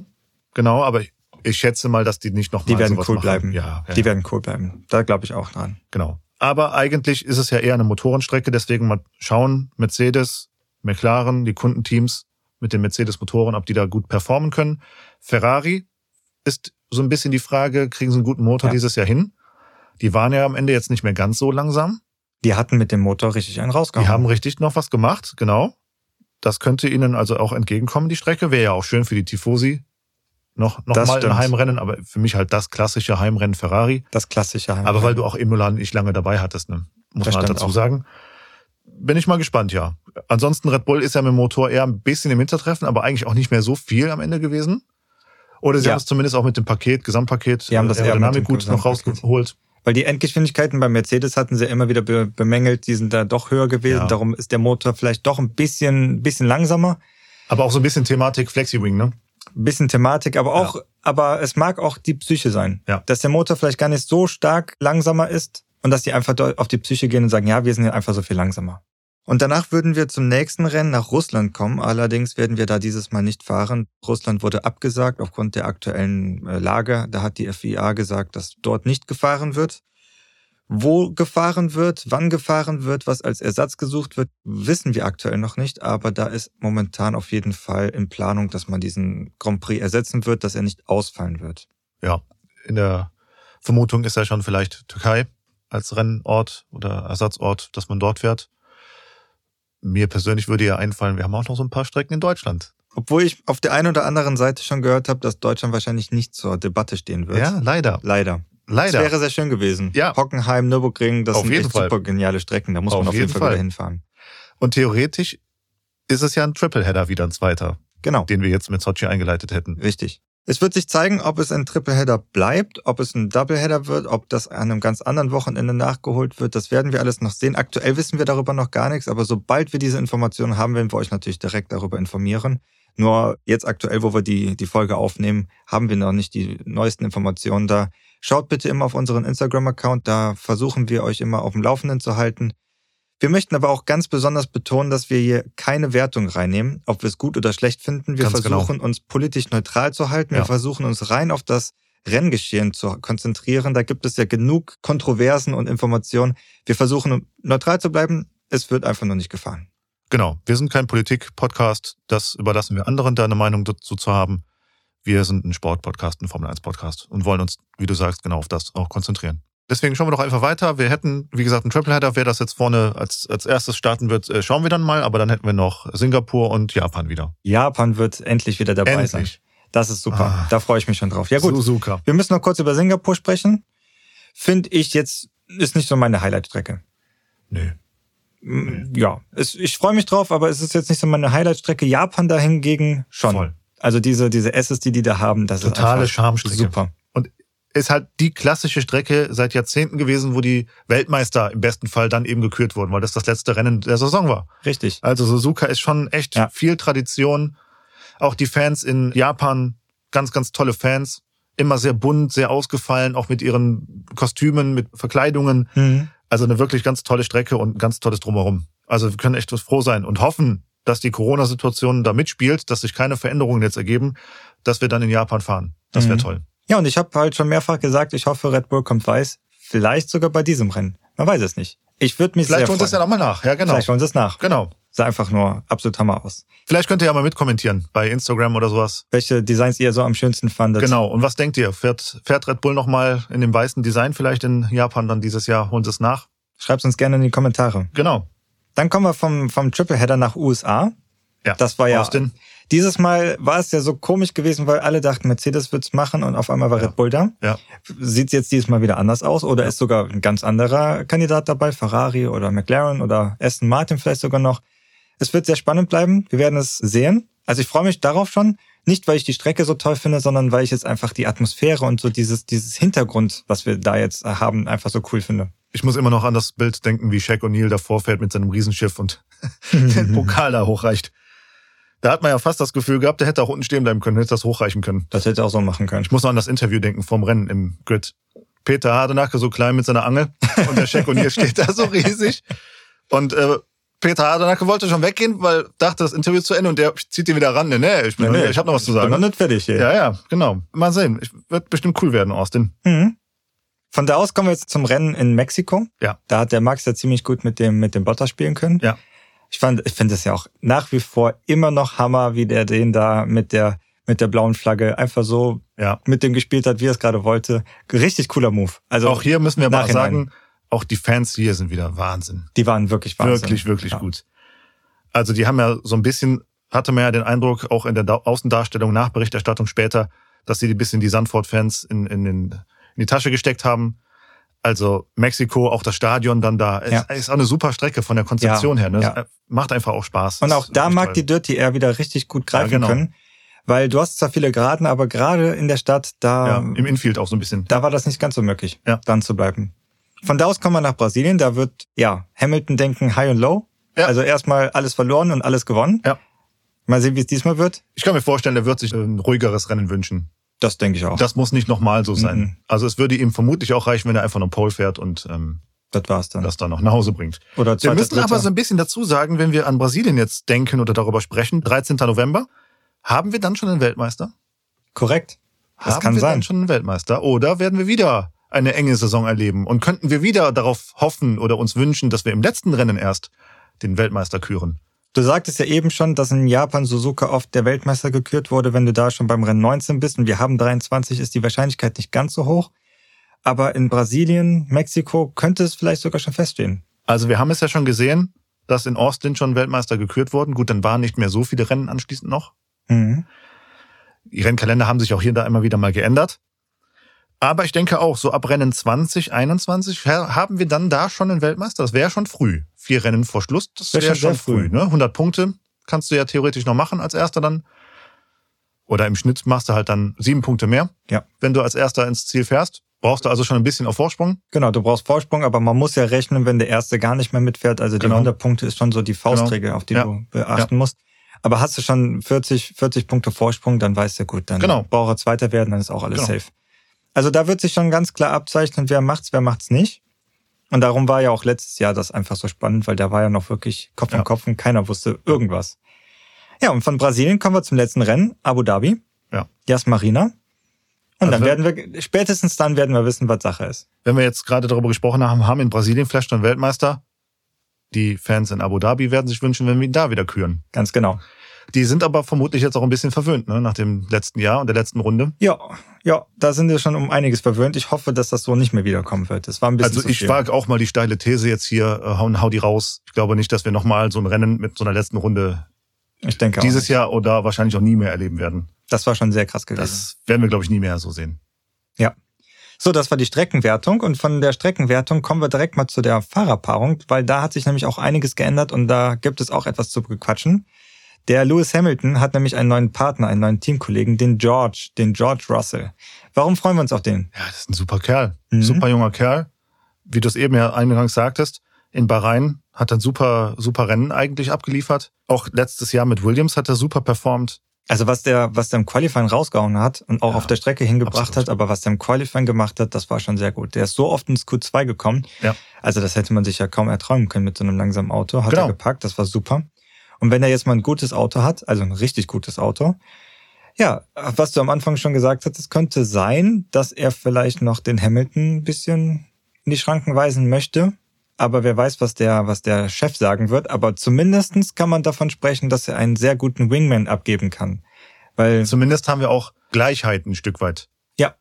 Genau, aber ich, ich schätze mal, dass die nicht nochmal die werden cool machen. bleiben. Ja, ja Die werden cool bleiben. Da glaube ich auch dran. genau. Aber eigentlich ist es ja eher eine Motorenstrecke, deswegen mal schauen, Mercedes, McLaren, die Kundenteams mit den Mercedes-Motoren, ob die da gut performen können. Ferrari ist so ein bisschen die Frage, kriegen sie einen guten Motor Ja. dieses Jahr hin? Die waren ja am Ende jetzt nicht mehr ganz so langsam. Die hatten mit dem Motor richtig einen Die rausgehauen. haben richtig noch was gemacht, genau. Das könnte ihnen also auch entgegenkommen, die Strecke. Wäre ja auch schön für die Tifosi. Noch, noch Das mal ein stimmt. Heimrennen, aber für mich halt das klassische Heimrennen Ferrari. das klassische Heim. Aber weil du auch Imola nicht lange dabei hattest, ne? muss Das man halt dazu auch. sagen. Bin ich mal gespannt, ja. Ansonsten Red Bull ist ja mit dem Motor eher ein bisschen im Hintertreffen, aber eigentlich auch nicht mehr so viel am Ende gewesen. Oder sie Ja. haben es zumindest auch mit dem Paket, Gesamtpaket, Sie haben das äh, Aerodynamik gut noch rausgeholt. Weil die Endgeschwindigkeiten bei Mercedes hatten sie immer wieder be bemängelt, die sind da doch höher gewesen. Ja. Darum ist der Motor vielleicht doch ein bisschen, bisschen langsamer. Aber auch so ein bisschen Thematik Flexi-Wing, ne? Ein bisschen Thematik, aber auch, aber es mag auch die Psyche sein. Ja. Dass der Motor vielleicht gar nicht so stark langsamer ist und dass die einfach auf die Psyche gehen und sagen, ja, wir sind ja einfach so viel langsamer. Und danach würden wir zum nächsten Rennen nach Russland kommen. Allerdings werden wir da dieses Mal nicht fahren. Russland wurde abgesagt aufgrund der aktuellen äh, Lage. Da hat die FIA gesagt, dass dort nicht gefahren wird. Wo gefahren wird, wann gefahren wird, was als Ersatz gesucht wird, wissen wir aktuell noch nicht. Aber da ist momentan auf jeden Fall in Planung, dass man diesen Grand Prix ersetzen wird, dass er nicht ausfallen wird. Ja, in der Vermutung ist ja schon vielleicht Türkei als Rennort oder Ersatzort, dass man dort fährt. Mir persönlich würde ja einfallen, wir haben auch noch so ein paar Strecken in Deutschland. Obwohl ich auf der einen oder anderen Seite schon gehört habe, dass Deutschland wahrscheinlich nicht zur Debatte stehen wird. Ja, leider. Leider. Leider. Das wäre sehr schön gewesen. Ja. Hockenheim, Nürburgring, das Auf sind jeden echt Fall. super geniale Strecken. Da muss Auf man auf jeden jeden Fall, Fall. wieder hinfahren. Und theoretisch ist es ja ein Tripleheader wieder ein zweiter, Genau. den wir jetzt mit Sochi eingeleitet hätten. Richtig. Es wird sich zeigen, ob es ein Tripleheader bleibt, ob es ein Doubleheader wird, ob das an einem ganz anderen Wochenende nachgeholt wird. Das werden wir alles noch sehen. Aktuell wissen wir darüber noch gar nichts, aber sobald wir diese Informationen haben, werden wir euch natürlich direkt darüber informieren. Nur jetzt aktuell, wo wir die, die Folge aufnehmen, haben wir noch nicht die neuesten Informationen da. Schaut bitte immer auf unseren Instagram-Account, da versuchen wir euch immer auf dem Laufenden zu halten. Wir möchten aber auch ganz besonders betonen, dass wir hier keine Wertung reinnehmen, ob wir es gut oder schlecht finden. Wir Ganz genau. versuchen uns politisch neutral zu halten. Wir Ja. versuchen uns rein auf das Renngeschehen zu konzentrieren. Da gibt es ja genug Kontroversen und Informationen. Wir versuchen neutral zu bleiben. Es wird einfach nur nicht gefahren. Genau. Wir sind kein Politik-Podcast. Das überlassen wir anderen, da eine Meinung dazu zu haben. Wir sind ein Sport-Podcast, ein Formel-1-Podcast und wollen uns, wie du sagst, genau auf das auch konzentrieren. Deswegen schauen wir doch einfach weiter. Wir hätten, wie gesagt, einen Tripleheader. Wer das jetzt vorne als, als erstes starten wird, äh, schauen wir dann mal. Aber dann hätten wir noch Singapur und Japan wieder. Japan wird endlich wieder dabei sein. Endlich. Das ist super. Ah. Da freue ich mich schon drauf. Ja gut, Suzuka. wir müssen noch kurz über Singapur sprechen. Finde ich jetzt, ist nicht so meine Highlight-Strecke. Nö. Mm, Ja, es, ich freue mich drauf, aber es ist jetzt nicht so meine Highlight-Strecke. Japan da hingegen schon. Voll. Also diese, diese Asses, die die da haben, das Totale ist einfach Charmstrecke. super. Ist halt die klassische Strecke seit Jahrzehnten gewesen, wo die Weltmeister im besten Fall dann eben gekürt wurden, weil das das letzte Rennen der Saison war. Richtig. Also Suzuka ist schon echt Ja. viel Tradition. Auch die Fans in Japan, ganz, ganz tolle Fans. Immer sehr bunt, sehr ausgefallen, auch mit ihren Kostümen, mit Verkleidungen. Mhm. Also eine wirklich ganz tolle Strecke und ein ganz tolles Drumherum. Also wir können echt froh sein und hoffen, dass die Corona-Situation da mitspielt, dass sich keine Veränderungen jetzt ergeben, dass wir dann in Japan fahren. Das wäre mhm. toll. Ja, und ich habe halt schon mehrfach gesagt, ich hoffe, Red Bull kommt weiß. Vielleicht sogar bei diesem Rennen. Man weiß es nicht. Ich würde mich Vielleicht sehr holen sie es ja nochmal nach. Ja, genau. Vielleicht holen sie es nach. Genau. Sah einfach nur absolut Hammer aus. Vielleicht könnt ihr ja mal mitkommentieren bei Instagram oder sowas. Welche Designs ihr so am schönsten fandet. Genau. Und was denkt ihr? Fährt, fährt Red Bull nochmal in dem weißen Design vielleicht in Japan dann dieses Jahr? Holen sie es nach? Schreibt uns gerne in die Kommentare. Genau. Dann kommen wir vom, vom Tripleheader nach USA. Ja. Das war ja. Austin. Dieses Mal war es ja so komisch gewesen, weil alle dachten, Mercedes wird's machen und auf einmal war ja. Red Bull da. Ja. Sieht jetzt dieses Mal wieder anders aus oder ist sogar ein ganz anderer Kandidat dabei, Ferrari oder McLaren oder Aston Martin vielleicht sogar noch. Es wird sehr spannend bleiben. Wir werden es sehen. Also ich freue mich darauf schon. Nicht, weil ich die Strecke so toll finde, sondern weil ich jetzt einfach die Atmosphäre und so dieses, dieses Hintergrund, was wir da jetzt haben, einfach so cool finde. Ich muss immer noch an das Bild denken, wie Shaq O'Neal davor fährt mit seinem Riesenschiff und den Pokal da hochreicht. Da hat man ja fast das Gefühl gehabt, der hätte auch unten stehen bleiben können, hätte das hochreichen können. Das hätte auch so machen können. Ich muss noch an das Interview denken vom Rennen im Grid. Peter Hardenacke so klein mit seiner Angel und der Scheck und hier steht da so riesig. Und äh, Peter Hardenacke wollte schon weggehen, weil dachte, das Interview ist zu Ende und der zieht ihn wieder ran. Nee, nee, ich, bin nee, nee, ich habe noch was zu sagen. Ich bin noch nicht fertig hier. Ja, ja, genau. Mal sehen. Ich, wird bestimmt cool werden, Austin. Mhm. Von da aus kommen wir jetzt zum Rennen in Mexiko. Ja. Da hat der Max ja ziemlich gut mit dem, mit dem Bottas spielen können. Ja. Ich fand, ich finde es ja auch nach wie vor immer noch Hammer, wie der den da mit der mit der blauen Flagge einfach so ja. mit dem gespielt hat, wie er es gerade wollte. Richtig cooler Move. Also auch hier müssen wir mal sagen, auch die Fans hier sind wieder Wahnsinn. Die waren wirklich Wahnsinn. Wirklich, wirklich ja. gut. Also die haben ja so ein bisschen, hatte man ja den Eindruck, auch in der Außendarstellung, Nachberichterstattung später, dass sie ein bisschen die Sandford-Fans in, in, in die Tasche gesteckt haben. Also Mexiko, auch das Stadion dann da. Ja. Es ist auch eine super Strecke von der Konzeption ja, her. Ne? Ja. Macht einfach auch Spaß. Und auch da mag toll. die Dirty Air wieder richtig gut greifen ja, genau. können. Weil du hast zwar viele Geraden, aber gerade in der Stadt, da. Ja, im Infield auch so ein bisschen. Da war das nicht ganz so möglich, ja. dann zu bleiben. Von da aus kommen wir nach Brasilien. Da wird, ja, Hamilton denken High und Low. Ja. Also erstmal alles verloren und alles gewonnen. Ja. Mal sehen, wie es diesmal wird. Ich kann mir vorstellen, er wird sich ein ruhigeres Rennen wünschen. Das denke ich auch. Das muss nicht nochmal so sein. Mhm. Also es würde ihm vermutlich auch reichen, wenn er einfach nur Pole fährt und ähm, das war's dann. Das dann noch nach Hause bringt. Oder wir müssen Dritter. aber so ein bisschen dazu sagen, wenn wir an Brasilien jetzt denken oder darüber sprechen, 13. November, haben wir dann schon einen Weltmeister? Korrekt. Das haben kann wir sein. dann schon einen Weltmeister? Oder werden wir wieder eine enge Saison erleben? Und könnten wir wieder darauf hoffen oder uns wünschen, dass wir im letzten Rennen erst den Weltmeister küren? Du sagtest ja eben schon, dass in Japan Suzuka oft der Weltmeister gekürt wurde, wenn du da schon beim Rennen 19 bist und wir haben 23, ist die Wahrscheinlichkeit nicht ganz so hoch. Aber in Brasilien, Mexiko könnte es vielleicht sogar schon feststehen. Also wir haben es ja schon gesehen, dass in Austin schon Weltmeister gekürt wurden. Gut, dann waren nicht mehr so viele Rennen anschließend noch. Mhm. Die Rennkalender haben sich auch hier und da immer wieder mal geändert. Aber ich denke auch, so ab Rennen 2021 haben wir dann da schon einen Weltmeister. Das wäre schon früh. Vier Rennen vor Schluss, das wäre wär schon früh. früh. Ne? 100 Punkte kannst du ja theoretisch noch machen als Erster dann. Oder im Schnitt machst du halt dann sieben Punkte mehr. Ja. Wenn du als Erster ins Ziel fährst, brauchst du also schon ein bisschen auf Vorsprung. Genau, du brauchst Vorsprung, aber man muss ja rechnen, wenn der Erste gar nicht mehr mitfährt. Also die genau. 100 Punkte ist schon so die Faustregel, genau. auf die ja. du beachten ja. musst. Aber hast du schon 40, 40 Punkte Vorsprung, dann weißt du gut, dann genau. braucht er Zweiter werden, dann ist auch alles genau. safe. Also da wird sich schon ganz klar abzeichnen, wer macht's, wer macht's nicht. Und darum war ja auch letztes Jahr das einfach so spannend, weil da war ja noch wirklich Kopf an Kopf und keiner wusste irgendwas. Ja, und von Brasilien kommen wir zum letzten Rennen, Abu Dhabi. Ja. Yas Marina. Und also dann werden wir, spätestens dann werden wir wissen, was Sache ist. Wenn wir jetzt gerade darüber gesprochen haben, haben in Brasilien vielleicht schon Weltmeister. Die Fans in Abu Dhabi werden sich wünschen, wenn wir ihn da wieder küren. Ganz genau. Die sind aber vermutlich jetzt auch ein bisschen verwöhnt, ne, nach dem letzten Jahr und der letzten Runde. Ja, ja, da sind wir schon um einiges verwöhnt. Ich hoffe, dass das so nicht mehr wiederkommen wird. Das war ein bisschen Also ich wage auch mal die steile These jetzt hier, äh, hau, hau die raus. Ich glaube nicht, dass wir nochmal so ein Rennen mit so einer letzten Runde ich denke dieses Jahr oder wahrscheinlich auch nie mehr erleben werden. Das war schon sehr krass gewesen. Das werden wir, glaube ich, nie mehr so sehen. Ja. So, das war die Streckenwertung und von der Streckenwertung kommen wir direkt mal zu der Fahrerpaarung, weil da hat sich nämlich auch einiges geändert und da gibt es auch etwas zu bequatschen. Der Lewis Hamilton hat nämlich einen neuen Partner, einen neuen Teamkollegen, den George, den George Russell. Warum freuen wir uns auf den? Ja, das ist ein super Kerl. Mhm. Super junger Kerl. Wie du es eben ja eingangs sagtest, in Bahrain hat er super, super Rennen eigentlich abgeliefert. Auch letztes Jahr mit Williams hat er super performt. Also was der, was der im Qualifying rausgehauen hat und auch ja, auf der Strecke hingebracht absolut. hat, aber was der im Qualifying gemacht hat, das war schon sehr gut. Der ist so oft ins Q2 gekommen. Ja. Also das hätte man sich ja kaum erträumen können mit so einem langsamen Auto. Hat genau. er gepackt, das war super. Und wenn er jetzt mal ein gutes Auto hat, also ein richtig gutes Auto, ja, was du am Anfang schon gesagt hast, es könnte sein, dass er vielleicht noch den Hamilton ein bisschen in die Schranken weisen möchte. Aber wer weiß, was der, was der Chef sagen wird. Aber zumindestens kann man davon sprechen, dass er einen sehr guten Wingman abgeben kann. Weil Zumindest haben wir auch Gleichheit ein Stück weit. Ja.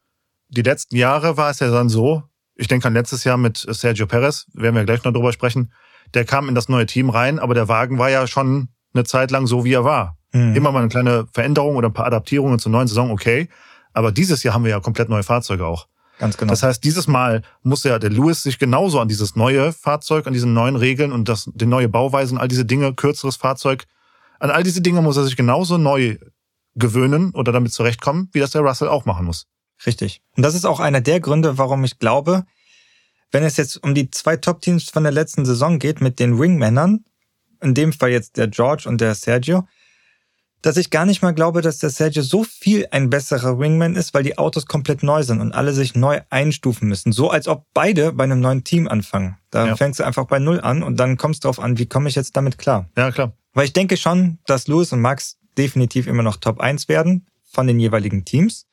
Die letzten Jahre war es ja dann so, ich denke an letztes Jahr mit Sergio Perez, werden wir gleich noch drüber sprechen, der kam in das neue Team rein, aber der Wagen war ja schon eine Zeit lang so, wie er war. Mhm. Immer mal eine kleine Veränderung oder ein paar Adaptierungen zur neuen Saison, okay. Aber dieses Jahr haben wir ja komplett neue Fahrzeuge auch. Ganz genau. Das heißt, dieses Mal muss ja der Lewis sich genauso an dieses neue Fahrzeug, an diese neuen Regeln und das, die neue Bauweisen, all diese Dinge, kürzeres Fahrzeug, an all diese Dinge muss er sich genauso neu gewöhnen oder damit zurechtkommen, wie das der Russell auch machen muss. Richtig. Und das ist auch einer der Gründe, warum ich glaube, wenn es jetzt um die zwei Top-Teams von der letzten Saison geht mit den Wingmännern, in dem Fall jetzt der George und der Sergio, dass ich gar nicht mal glaube, dass der Sergio so viel ein besserer Wingman ist, weil die Autos komplett neu sind und alle sich neu einstufen müssen. So als ob beide bei einem neuen Team anfangen. Da ja. fängst du einfach bei Null an und dann kommst du darauf an, wie komme ich jetzt damit klar. Ja, klar. Weil ich denke schon, dass Lewis und Max definitiv immer noch Top 1 werden von den jeweiligen Teams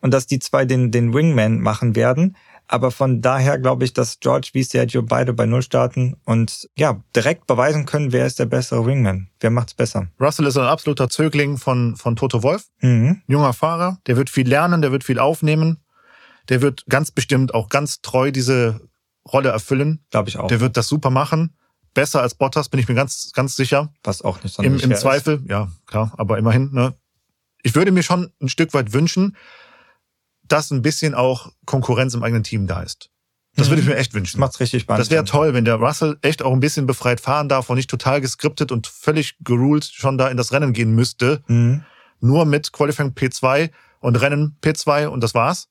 und dass die zwei den, den Wingman machen werden. Aber von daher glaube ich, dass George wie Sergio beide bei Null starten und ja, direkt beweisen können, wer ist der bessere Wingman. Wer macht's besser? Russell ist ein absoluter Zögling von, von Toto Wolf. Mhm. Junger Fahrer. Der wird viel lernen, der wird viel aufnehmen. Der wird ganz bestimmt auch ganz treu diese Rolle erfüllen. Glaube ich auch. Der wird das super machen. Besser als Bottas, bin ich mir ganz, ganz sicher. Was auch nicht so Im, im Zweifel, ist. ja, klar, aber immerhin, ne? Ich würde mir schon ein Stück weit wünschen, dass ein bisschen auch Konkurrenz im eigenen Team da ist. Das mhm. würde ich mir echt wünschen. Das macht's richtig spannend. Das wäre toll, wenn der Russell echt auch ein bisschen befreit fahren darf und nicht total geskriptet und völlig geruled schon da in das Rennen gehen müsste. Mhm. Nur mit Qualifying P2 und Rennen P2 und das war's.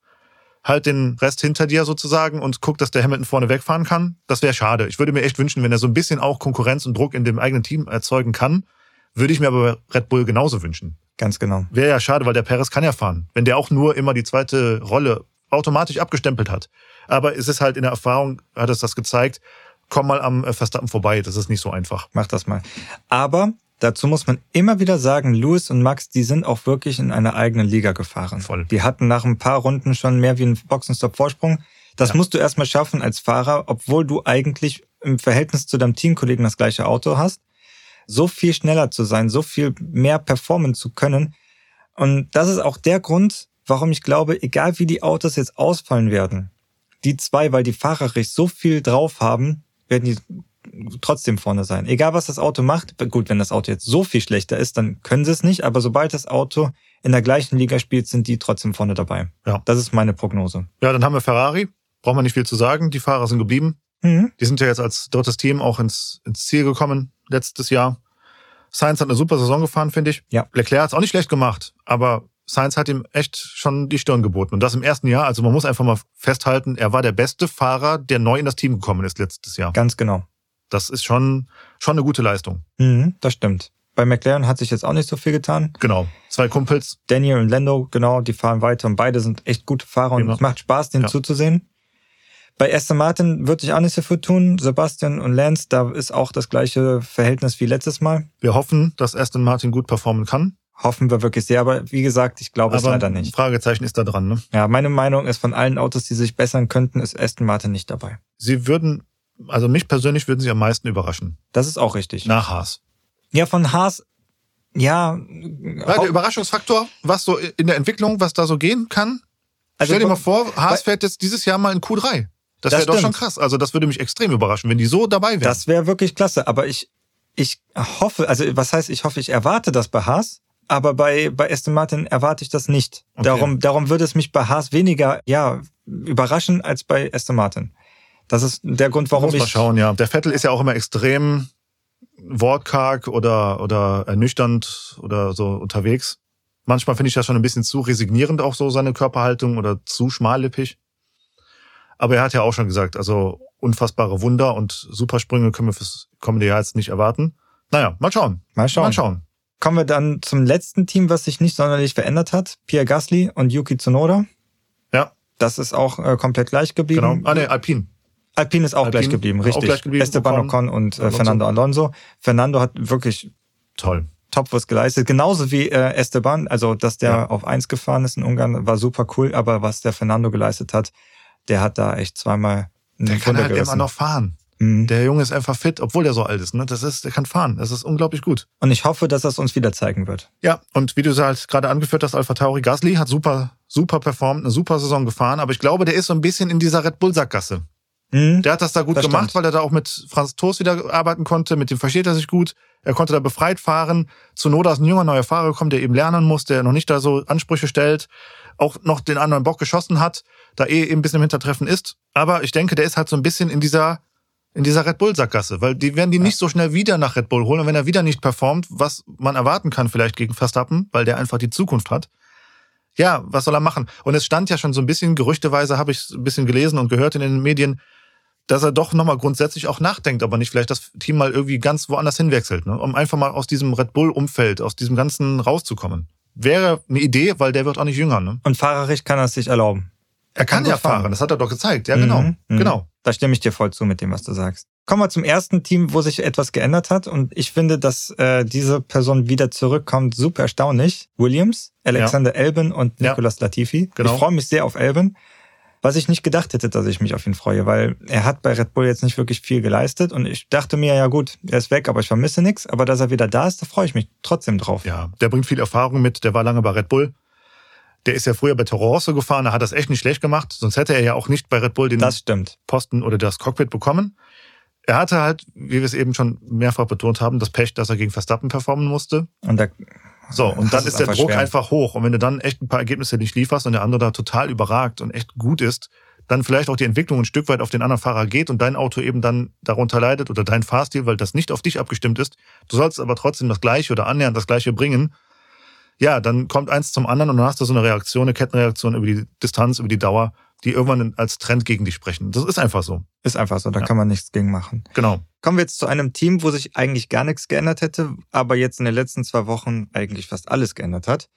Halt den Rest hinter dir sozusagen und guck, dass der Hamilton vorne wegfahren kann. Das wäre schade. Ich würde mir echt wünschen, wenn er so ein bisschen auch Konkurrenz und Druck in dem eigenen Team erzeugen kann. Würde ich mir aber Red Bull genauso wünschen. Ganz genau. Wäre ja schade, weil der Perez kann ja fahren. Wenn der auch nur immer die zweite Rolle automatisch abgestempelt hat. Aber es ist halt in der Erfahrung, hat es das gezeigt, komm mal am Verstappen vorbei. Das ist nicht so einfach. Mach das mal. Aber dazu muss man immer wieder sagen, Lewis und Max, die sind auch wirklich in einer eigenen Liga gefahren. Voll. Die hatten nach ein paar Runden schon mehr wie einen Boxenstopp-Vorsprung. Das ja. musst du erstmal schaffen als Fahrer, obwohl du eigentlich im Verhältnis zu deinem Teamkollegen das gleiche Auto hast so viel schneller zu sein, so viel mehr performen zu können. Und das ist auch der Grund, warum ich glaube, egal wie die Autos jetzt ausfallen werden, die zwei, weil die fahrerisch so viel drauf haben, werden die trotzdem vorne sein. Egal was das Auto macht, gut, wenn das Auto jetzt so viel schlechter ist, dann können sie es nicht, aber sobald das Auto in der gleichen Liga spielt, sind die trotzdem vorne dabei. Ja. Das ist meine Prognose. Ja, dann haben wir Ferrari. Braucht man nicht viel zu sagen. Die Fahrer sind geblieben. Mhm. Die sind ja jetzt als drittes Team auch ins, ins Ziel gekommen letztes Jahr. Sainz hat eine super Saison gefahren, finde ich. Ja. Leclerc hat es auch nicht schlecht gemacht, aber Sainz hat ihm echt schon die Stirn geboten. Und das im ersten Jahr. Also man muss einfach mal festhalten, er war der beste Fahrer, der neu in das Team gekommen ist letztes Jahr. Ganz genau. Das ist schon, schon eine gute Leistung. Mhm, das stimmt. Bei McLaren hat sich jetzt auch nicht so viel getan. Genau. Zwei Kumpels. Daniel und Lando, genau, die fahren weiter und beide sind echt gute Fahrer und es macht Spaß, denen ja. zuzusehen. Bei Aston Martin würde ich auch nicht so viel tun. Sebastian und Lance, da ist auch das gleiche Verhältnis wie letztes Mal. Wir hoffen, dass Aston Martin gut performen kann. Hoffen wir wirklich sehr, aber wie gesagt, ich glaube es leider nicht. Fragezeichen ist da dran, ne? Ja, meine Meinung ist, von allen Autos, die sich bessern könnten, ist Aston Martin nicht dabei. Sie würden, also mich persönlich würden sie am meisten überraschen. Das ist auch richtig. Nach Haas. Ja, von Haas, ja. Weil der Überraschungsfaktor, was so in der Entwicklung, was da so gehen kann. Also Stell dir mal vor, Haas fährt jetzt dieses Jahr mal in Q3. Das, das wäre doch schon krass. Also das würde mich extrem überraschen, wenn die so dabei wären. Das wäre wirklich klasse. Aber ich, ich hoffe, also was heißt, ich hoffe, ich erwarte das bei Haas. Aber bei, bei Aston Martin erwarte ich das nicht. Okay. Darum, darum würde es mich bei Haas weniger, ja, überraschen als bei Aston Martin. Das ist der Grund, warum Muss ich. Mal schauen, ja. Der Vettel ist ja auch immer extrem wortkarg oder, oder ernüchternd oder so unterwegs. Manchmal finde ich das schon ein bisschen zu resignierend, auch so seine Körperhaltung oder zu schmallippig. Aber er hat ja auch schon gesagt, also unfassbare Wunder und Supersprünge können wir fürs kommende Jahr jetzt nicht erwarten. Naja, mal schauen. Mal schauen. Mal schauen. Kommen wir dann zum letzten Team, was sich nicht sonderlich verändert hat. Pierre Gasly und Yuki Tsunoda. Ja. Das ist auch äh, komplett gleich geblieben. Genau. Ah, nee, Alpine. Alpine ist auch Alpine, gleich geblieben, richtig. Auch gleich geblieben. Esteban Ocon und äh, Fernando Alonso. Fernando hat wirklich Toll. Top was geleistet. Genauso wie äh, Esteban, also dass der ja. auf eins gefahren ist in Ungarn, war super cool, aber was der Fernando geleistet hat, der hat da echt zweimal einen Der kann halt immer noch fahren. Mhm. Der Junge ist einfach fit, obwohl der so alt ist. Ne? Das ist, der kann fahren. Das ist unglaublich gut. Und ich hoffe, dass das uns wieder zeigen wird. Ja, und wie du halt gerade angeführt hast, Alpha Tauri Gasly hat super, super performt, eine super Saison gefahren, aber ich glaube, der ist so ein bisschen in dieser Red Bull Sackgasse. Mhm. Der hat das da gut das gemacht, weil er da auch mit Franz Toast wieder arbeiten konnte. Mit dem versteht er sich gut. Er konnte da befreit fahren. Zu Not ist ein junger neuer Fahrer gekommen, der eben lernen muss, der noch nicht da so Ansprüche stellt, auch noch den anderen Bock geschossen hat, da eh eben ein bisschen im Hintertreffen ist. Aber ich denke, der ist halt so ein bisschen in dieser in dieser Red Bull Sackgasse, weil die werden die ja. nicht so schnell wieder nach Red Bull holen und wenn er wieder nicht performt, was man erwarten kann vielleicht gegen Verstappen, weil der einfach die Zukunft hat. Ja, was soll er machen? Und es stand ja schon so ein bisschen gerüchteweise, habe ich ein bisschen gelesen und gehört in den Medien, dass er doch nochmal grundsätzlich auch nachdenkt, aber nicht vielleicht das Team mal irgendwie ganz woanders hinwechselt, ne? um einfach mal aus diesem Red Bull-Umfeld, aus diesem Ganzen rauszukommen. Wäre eine Idee, weil der wird auch nicht jünger. Ne? Und fahrerisch kann er es sich erlauben. Er kann, kann ja fahren. fahren, das hat er doch gezeigt. Ja, genau. Mhm, mhm. genau. Da stimme ich dir voll zu mit dem, was du sagst. Kommen wir zum ersten Team, wo sich etwas geändert hat. Und ich finde, dass äh, diese Person wieder zurückkommt, super erstaunlich. Williams, Alexander ja. Elben und Nicolas ja. Latifi. Genau. Ich freue mich sehr auf Elben. Was ich nicht gedacht hätte, dass ich mich auf ihn freue, weil er hat bei Red Bull jetzt nicht wirklich viel geleistet und ich dachte mir, ja gut, er ist weg, aber ich vermisse nichts. Aber dass er wieder da ist, da freue ich mich trotzdem drauf. Ja, der bringt viel Erfahrung mit, der war lange bei Red Bull. Der ist ja früher bei Toro Rosso gefahren, da hat das echt nicht schlecht gemacht, sonst hätte er ja auch nicht bei Red Bull den Posten oder das Cockpit bekommen. Er hatte halt, wie wir es eben schon mehrfach betont haben, das Pech, dass er gegen Verstappen performen musste. Und da so, und dann ist der Druck schwer. einfach hoch. Und wenn du dann echt ein paar Ergebnisse nicht lieferst und der andere da total überragt und echt gut ist, dann vielleicht auch die Entwicklung ein Stück weit auf den anderen Fahrer geht und dein Auto eben dann darunter leidet oder dein Fahrstil, weil das nicht auf dich abgestimmt ist. Du sollst aber trotzdem das Gleiche oder annähernd das Gleiche bringen. Ja, dann kommt eins zum anderen und dann hast du so eine Reaktion, eine Kettenreaktion über die Distanz, über die Dauer, die irgendwann als Trend gegen dich sprechen. Das ist einfach so. Ist einfach so, da ja. kann man nichts gegen machen. Genau. Kommen wir jetzt zu einem Team, wo sich eigentlich gar nichts geändert hätte, aber jetzt in den letzten zwei Wochen eigentlich fast alles geändert hat.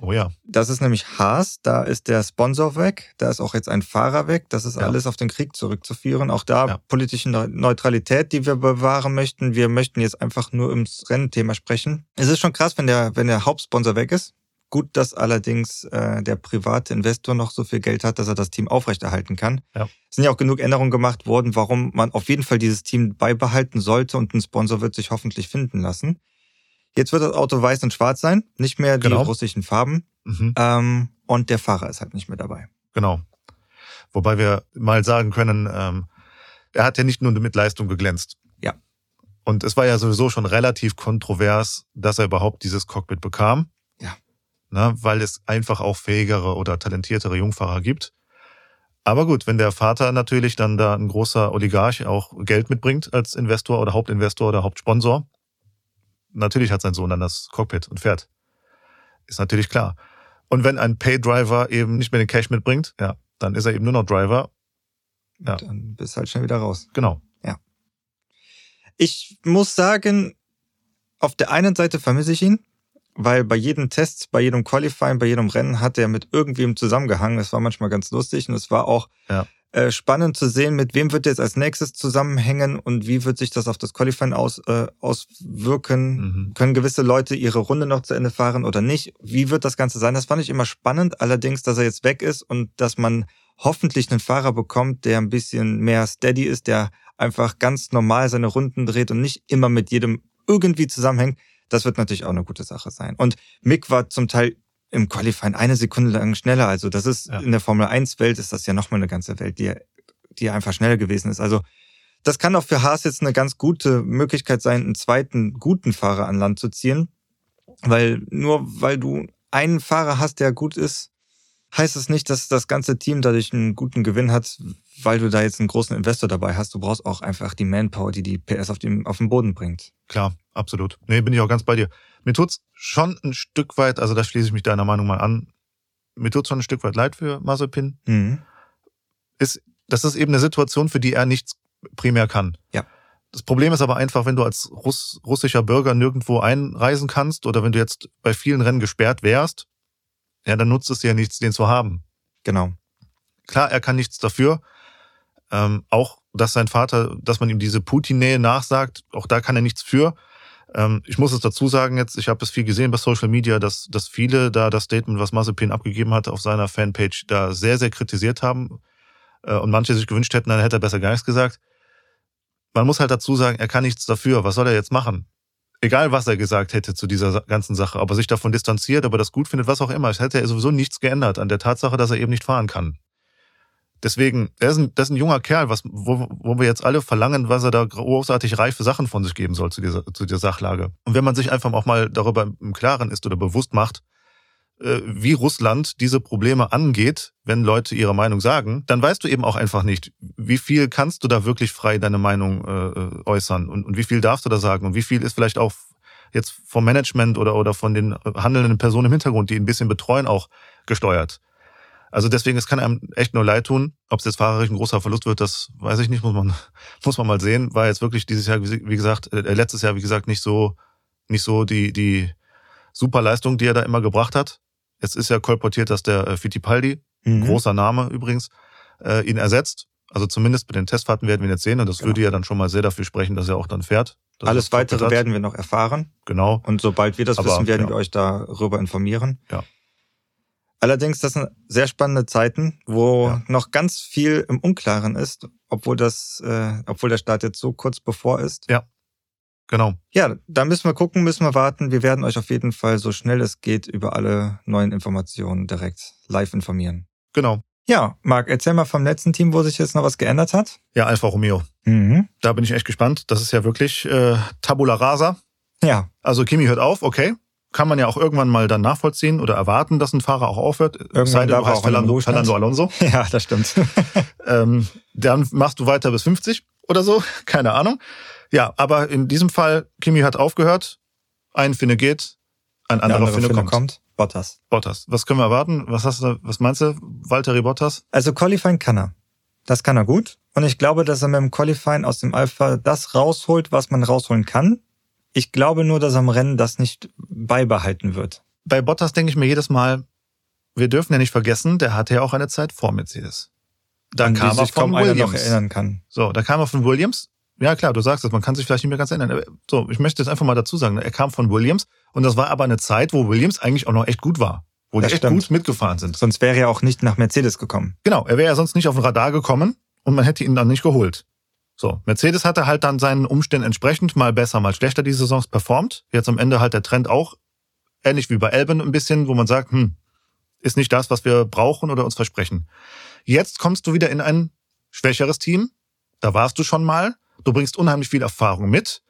Oh ja. Das ist nämlich Haas, da ist der Sponsor weg, da ist auch jetzt ein Fahrer weg, das ist ja. alles auf den Krieg zurückzuführen. Auch da ja. politische Neutralität, die wir bewahren möchten. Wir möchten jetzt einfach nur ums Rennthema sprechen. Es ist schon krass, wenn der, wenn der Hauptsponsor weg ist. Gut, dass allerdings äh, der private Investor noch so viel Geld hat, dass er das Team aufrechterhalten kann. Ja. Es sind ja auch genug Änderungen gemacht worden, warum man auf jeden Fall dieses Team beibehalten sollte und ein Sponsor wird sich hoffentlich finden lassen. Jetzt wird das Auto weiß und schwarz sein, nicht mehr die genau. russischen Farben. Mhm. Ähm, und der Fahrer ist halt nicht mehr dabei. Genau. Wobei wir mal sagen können, ähm, er hat ja nicht nur mit Leistung geglänzt. Ja. Und es war ja sowieso schon relativ kontrovers, dass er überhaupt dieses Cockpit bekam ne, weil es einfach auch fähigere oder talentiertere Jungfahrer gibt. Aber gut, wenn der Vater natürlich dann da ein großer Oligarch auch Geld mitbringt als Investor oder Hauptinvestor oder Hauptsponsor, natürlich hat sein Sohn dann das Cockpit und fährt. Ist natürlich klar. Und wenn ein Pay-Driver eben nicht mehr den Cash mitbringt, ja, dann ist er eben nur noch Driver. Ja. Dann bist halt schnell wieder raus. Genau. Ja. Ich muss sagen, auf der einen Seite vermisse ich ihn, weil bei jedem Test, bei jedem Qualifying, bei jedem Rennen hat er mit irgendwem zusammengehangen. Das war manchmal ganz lustig und es war auch ja. Äh, spannend zu sehen, mit wem wird er jetzt als nächstes zusammenhängen und wie wird sich das auf das Qualifying aus, äh, auswirken. Mhm. Können gewisse Leute ihre Runde noch zu Ende fahren oder nicht? Wie wird das Ganze sein? Das fand ich immer spannend. Allerdings, dass er jetzt weg ist und dass man hoffentlich einen Fahrer bekommt, der ein bisschen mehr steady ist, der einfach ganz normal seine Runden dreht und nicht immer mit jedem irgendwie zusammenhängt das wird natürlich auch eine gute Sache sein. Und Mick war zum Teil im Qualifying eine Sekunde lang schneller. Also das ist ja. in der Formel 1 Welt ist das ja nochmal eine ganze Welt, die, die einfach schneller gewesen ist. Also das kann auch für Haas jetzt eine ganz gute Möglichkeit sein, einen zweiten guten Fahrer an Land zu ziehen. Weil nur weil du einen Fahrer hast, der gut ist, heißt es nicht, dass das ganze Team dadurch einen guten Gewinn hat, weil du da jetzt einen großen Investor dabei hast. Du brauchst auch einfach die Manpower, die die PS auf, dem, auf den Boden bringt. Klar, absolut. Nee, bin ich auch ganz bei dir. Mir tut's schon ein Stück weit, also da schließe ich mich deiner Meinung mal an, mir tut's schon ein Stück weit leid für Mazepin. Mhm. Ist, das ist eben eine Situation, für die er nichts primär kann. Ja. Das Problem ist aber einfach, wenn du als Russ, russischer Bürger nirgendwo einreisen kannst oder wenn du jetzt bei vielen Rennen gesperrt wärst, ja, dann nutzt es dir ja nichts, den zu haben. Genau. Klar, er kann nichts dafür. Ähm, auch, dass sein Vater, dass man ihm diese Putin-Nähe nachsagt, auch da kann er nichts für. Ähm, ich muss es dazu sagen jetzt, ich habe es viel gesehen bei Social Media, dass, dass viele da das Statement, was Mazepin abgegeben hatte auf seiner Fanpage, da sehr, sehr kritisiert haben äh, und manche sich gewünscht hätten, dann hätte er besser gar nichts gesagt. Man muss halt dazu sagen, er kann nichts dafür. Was soll er jetzt machen? Egal, was er gesagt hätte zu dieser ganzen Sache, aber sich davon distanziert, aber das gut findet, was auch immer. Es hätte er sowieso nichts geändert an der Tatsache, dass er eben nicht fahren kann. Deswegen, er ist ein, das ist ein junger Kerl, was, wo, wo wir jetzt alle verlangen, was er da großartig reife Sachen von sich geben soll zu dieser, zu dieser Sachlage. Und wenn man sich einfach auch mal darüber im Klaren ist oder bewusst macht, äh, wie Russland diese Probleme angeht, wenn Leute ihre Meinung sagen, dann weißt du eben auch einfach nicht, wie viel kannst du da wirklich frei deine Meinung äh, äußern und, und wie viel darfst du da sagen und wie viel ist vielleicht auch jetzt vom Management oder, oder von den handelnden Personen im Hintergrund, die ein bisschen betreuen, auch gesteuert. Also deswegen, es kann einem echt nur leid tun. Ob es jetzt fahrerisch ein großer Verlust wird, das weiß ich nicht, muss man, muss man mal sehen. War jetzt wirklich dieses Jahr, wie gesagt, äh, letztes Jahr, wie gesagt, nicht so, nicht so die, die super Leistung, die er da immer gebracht hat. Jetzt ist ja kolportiert, dass der äh, Fittipaldi, mhm. großer Name übrigens, äh, ihn ersetzt. Also zumindest bei den Testfahrten werden wir ihn jetzt sehen und das genau. würde ja dann schon mal sehr dafür sprechen, dass er auch dann fährt. Alles weitere werden wir noch erfahren. Genau. Und sobald wir das Aber, wissen, werden ja. wir euch darüber informieren. Ja. Allerdings, das sind sehr spannende Zeiten, wo ja. noch ganz viel im Unklaren ist, obwohl das, äh, obwohl der Start jetzt so kurz bevor ist. Ja. Genau. Ja, da müssen wir gucken, müssen wir warten. Wir werden euch auf jeden Fall so schnell es geht über alle neuen Informationen direkt live informieren. Genau. Ja, Marc, erzähl mal vom letzten Team, wo sich jetzt noch was geändert hat. Ja, Alfa Romeo. Mhm. Da bin ich echt gespannt. Das ist ja wirklich äh, Tabula Rasa. Ja. Also Kimi hört auf, okay kann man ja auch irgendwann mal dann nachvollziehen oder erwarten, dass ein Fahrer auch aufhört. Irgendwann Sei denn, du heißt Fernando, Fernando Alonso. Ja, das stimmt. ähm, dann machst du weiter bis 50 oder so, keine Ahnung. Ja, aber in diesem Fall, Kimi hat aufgehört, ein Finne geht, ein anderer andere Finne, Finne kommt. kommt. Bottas. Bottas. Was können wir erwarten? Was hast du, was meinst du, Valtteri Bottas? Also Qualifying kann er. Das kann er gut. Und ich glaube, dass er mit dem Qualifying aus dem Alpha das rausholt, was man rausholen kann. Ich glaube nur, dass am Rennen das nicht beibehalten wird. Bei Bottas denke ich mir jedes Mal, wir dürfen ja nicht vergessen, der hatte ja auch eine Zeit vor Mercedes. Da An kam er von Williams. So, da kam er von Williams. Ja klar, du sagst es, man kann sich vielleicht nicht mehr ganz erinnern. So, ich möchte jetzt einfach mal dazu sagen, er kam von Williams und das war aber eine Zeit, wo Williams eigentlich auch noch echt gut war. Wo das die echt stimmt. gut mitgefahren sind. Sonst wäre er auch nicht nach Mercedes gekommen. Genau, er wäre ja sonst nicht auf den Radar gekommen und man hätte ihn dann nicht geholt. So, Mercedes hatte halt dann seinen Umständen entsprechend mal besser, mal schlechter die Saisons performt. Jetzt am Ende halt der Trend auch ähnlich wie bei Albon ein bisschen, wo man sagt, hm, ist nicht das, was wir brauchen oder uns versprechen. Jetzt kommst du wieder in ein schwächeres Team. Da warst du schon mal. Du bringst unheimlich viel Erfahrung mit.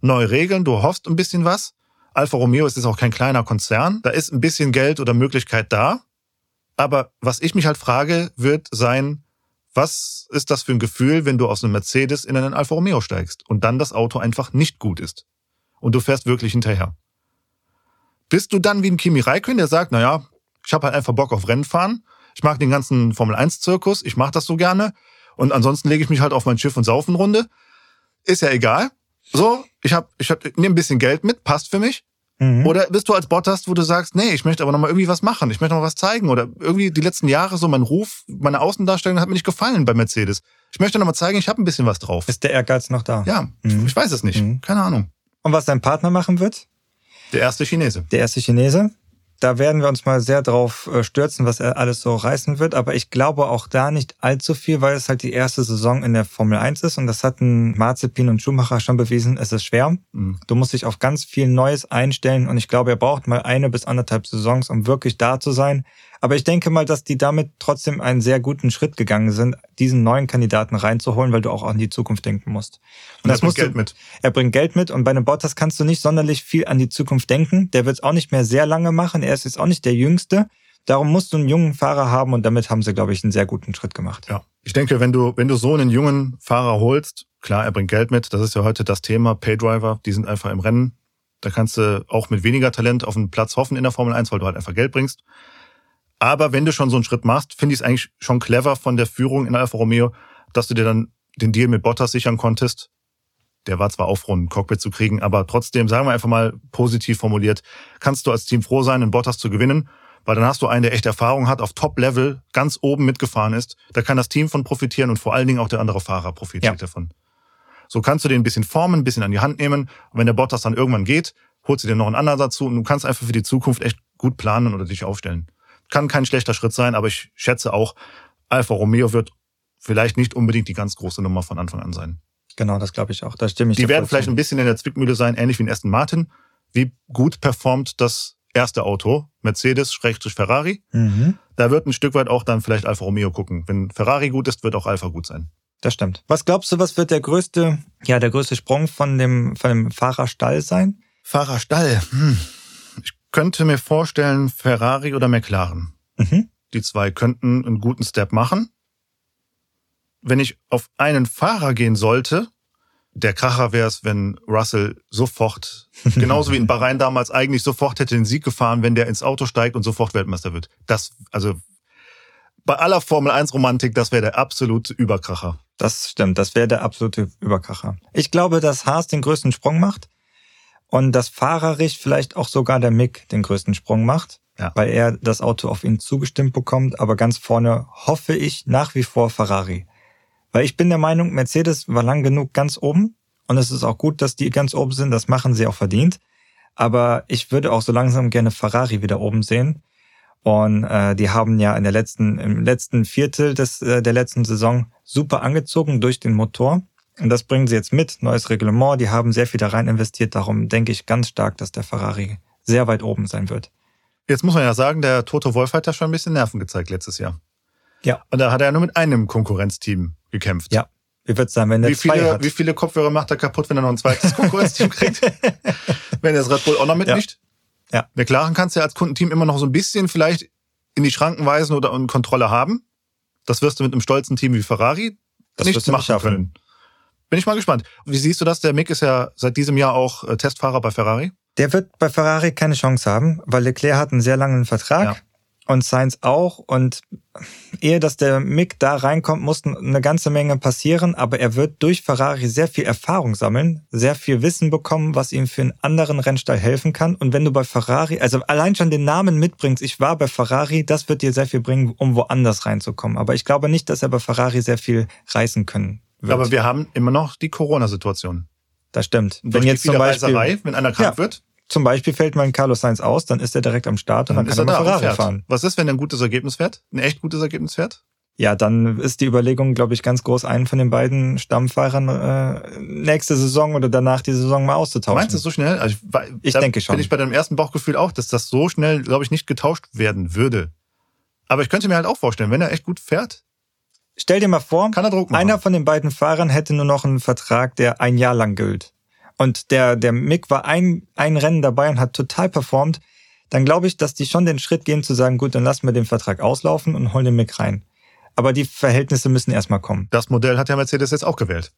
Neue Regeln, du hoffst ein bisschen was. Alfa Romeo ist jetzt auch kein kleiner Konzern. Da ist ein bisschen Geld oder Möglichkeit da. Aber was ich mich halt frage, wird sein, was ist das für ein Gefühl, wenn du aus einem Mercedes in einen Alfa Romeo steigst und dann das Auto einfach nicht gut ist und du fährst wirklich hinterher? Bist du dann wie ein Kimi Räikkönen, der sagt, naja, ich habe halt einfach Bock auf Rennfahren, ich mag den ganzen Formel-1-Zirkus, ich mache das so gerne und ansonsten lege ich mich halt auf mein Schiff und saufen Runde. Ist ja egal. So, ich hab, ich hab, nehme ein bisschen Geld mit, passt für mich. Mhm. Oder bist du als Bottas, wo du sagst, nee, ich möchte aber nochmal irgendwie was machen, ich möchte noch was zeigen oder irgendwie die letzten Jahre so mein Ruf, meine Außendarstellung hat mir nicht gefallen bei Mercedes. Ich möchte nochmal zeigen, ich habe ein bisschen was drauf. Ist der Ehrgeiz noch da? Ja, mhm. ich weiß es nicht. Mhm. Keine Ahnung. Und was dein Partner machen wird? Der erste Chinese. Der erste Chinese. Da werden wir uns mal sehr drauf äh, stürzen, was er alles so reißen wird. Aber ich glaube auch da nicht allzu viel, weil es halt die erste Saison in der Formel 1 ist. Und das hatten Marzipin und Schumacher schon bewiesen. Es ist schwer. Mhm. Du musst dich auf ganz viel Neues einstellen. Und ich glaube, er braucht mal eine bis anderthalb Saisons, um wirklich da zu sein. Aber ich denke mal, dass die damit trotzdem einen sehr guten Schritt gegangen sind, diesen neuen Kandidaten reinzuholen, weil du auch an die Zukunft denken musst. Und, und das musst Geld du, mit. Er bringt Geld mit und bei einem Bottas kannst du nicht sonderlich viel an die Zukunft denken. Der wird es auch nicht mehr sehr lange machen. Er ist jetzt auch nicht der Jüngste. Darum musst du einen jungen Fahrer haben und damit haben sie, glaube ich, einen sehr guten Schritt gemacht. Ja. Ich denke, wenn du, wenn du so einen jungen Fahrer holst, klar, er bringt Geld mit. Das ist ja heute das Thema. Paydriver, die sind einfach im Rennen. Da kannst du auch mit weniger Talent auf einen Platz hoffen in der Formel 1, weil du halt einfach Geld bringst. Aber wenn du schon so einen Schritt machst, finde ich es eigentlich schon clever von der Führung in Alfa Romeo, dass du dir dann den Deal mit Bottas sichern konntest. Der war zwar aufrunden, Cockpit zu kriegen, aber trotzdem, sagen wir einfach mal positiv formuliert, kannst du als Team froh sein, einen Bottas zu gewinnen, weil dann hast du einen, der echt Erfahrung hat, auf Top-Level ganz oben mitgefahren ist. Da kann das Team von profitieren und vor allen Dingen auch der andere Fahrer profitiert ja. davon. So kannst du den ein bisschen formen, ein bisschen an die Hand nehmen. Und wenn der Bottas dann irgendwann geht, holst du dir noch einen anderen dazu und du kannst einfach für die Zukunft echt gut planen oder dich aufstellen. Kann kein schlechter Schritt sein, aber ich schätze auch, Alfa Romeo wird vielleicht nicht unbedingt die ganz große Nummer von Anfang an sein. Genau, das glaube ich auch. Da stimme ich. Die werden vielleicht ein bisschen in der Zwickmühle sein, ähnlich wie in Aston Martin. Wie gut performt das erste Auto, Mercedes, Schrägstrich Ferrari. Mhm. Da wird ein Stück weit auch dann vielleicht Alfa Romeo gucken. Wenn Ferrari gut ist, wird auch Alfa gut sein. Das stimmt. Was glaubst du, was wird der größte, ja, der größte Sprung von dem, von dem Fahrerstall sein? Fahrerstall. Hm. Ich könnte mir vorstellen, Ferrari oder McLaren. Mhm. Die zwei könnten einen guten Step machen. Wenn ich auf einen Fahrer gehen sollte, der Kracher wäre es, wenn Russell sofort, genauso wie in Bahrain damals, eigentlich sofort hätte den Sieg gefahren, wenn der ins Auto steigt und sofort Weltmeister wird. Das, also bei aller Formel 1 Romantik, das wäre der absolute Überkracher. Das stimmt, das wäre der absolute Überkracher. Ich glaube, dass Haas den größten Sprung macht und dass fahrerisch vielleicht auch sogar der Mick den größten Sprung macht, ja. weil er das Auto auf ihn zugestimmt bekommt. Aber ganz vorne hoffe ich nach wie vor Ferrari. Weil ich bin der Meinung, Mercedes war lang genug ganz oben und es ist auch gut, dass die ganz oben sind. Das machen sie auch verdient. Aber ich würde auch so langsam gerne Ferrari wieder oben sehen. Und äh, die haben ja in der letzten, im letzten Viertel des, äh, der letzten Saison super angezogen durch den Motor. Und das bringen sie jetzt mit, neues Reglement. Die haben sehr viel da rein investiert. Darum denke ich ganz stark, dass der Ferrari sehr weit oben sein wird. Jetzt muss man ja sagen, der Toto Wolf hat ja schon ein bisschen Nerven gezeigt letztes Jahr. Ja. Und da hat er ja nur mit einem Konkurrenzteam gekämpft. Ja. Wie wird's sein, wenn der wie viele, hat? Wie viele Kopfhörer macht er kaputt, wenn er noch ein zweites Konkurrenzteam kriegt? wenn er das Red Bull auch noch mitmischt? Ja. ja. McLaren kannst du ja als Kundenteam immer noch so ein bisschen vielleicht in die Schranken weisen oder in Kontrolle haben. Das wirst du mit einem stolzen Team wie Ferrari das nicht machen können. Bin ich mal gespannt. Wie siehst du das? Der Mick ist ja seit diesem Jahr auch äh, Testfahrer bei Ferrari. Der wird bei Ferrari keine Chance haben, weil Leclerc hat einen sehr langen Vertrag. Ja und Sainz auch. Und ehe dass der Mick da reinkommt, muss eine ganze Menge passieren. Aber er wird durch Ferrari sehr viel Erfahrung sammeln, sehr viel Wissen bekommen, was ihm für einen anderen Rennstall helfen kann. Und wenn du bei Ferrari, also allein schon den Namen mitbringst, ich war bei Ferrari, das wird dir sehr viel bringen, um woanders reinzukommen. Aber ich glaube nicht, dass er bei Ferrari sehr viel reißen können wird. Aber wir haben immer noch die Corona-Situation. Das stimmt. Wenn jetzt zum Beispiel, wenn einer krank ja. wird, zum Beispiel fällt mal ein Carlos Sainz aus, dann ist er direkt am Start und dann, dann kann er, er Ferrari fahren. Was ist, wenn er ein gutes Ergebnis fährt? Ein echt gutes Ergebnis fährt? Ja, dann ist die Überlegung, glaube ich, ganz groß, einen von den beiden Stammfahrern äh, nächste Saison oder danach die Saison mal auszutauschen. Meinst du so schnell? Also ich, ich denke schon. Bin ich bei deinem ersten Bauchgefühl auch, dass das so schnell, glaube ich, nicht getauscht werden würde. Aber ich könnte mir halt auch vorstellen, wenn er echt gut fährt. Stell dir mal vor, kann er Druck machen. einer von den beiden Fahrern hätte nur noch einen Vertrag, der ein Jahr lang gilt und der, der Mick war ein, ein Rennen dabei und hat total performt, dann glaube ich, dass die schon den Schritt gehen zu sagen, gut, dann lassen wir den Vertrag auslaufen und holen den Mick rein. Aber die Verhältnisse müssen erstmal kommen. Das Modell hat ja Mercedes jetzt auch gewählt.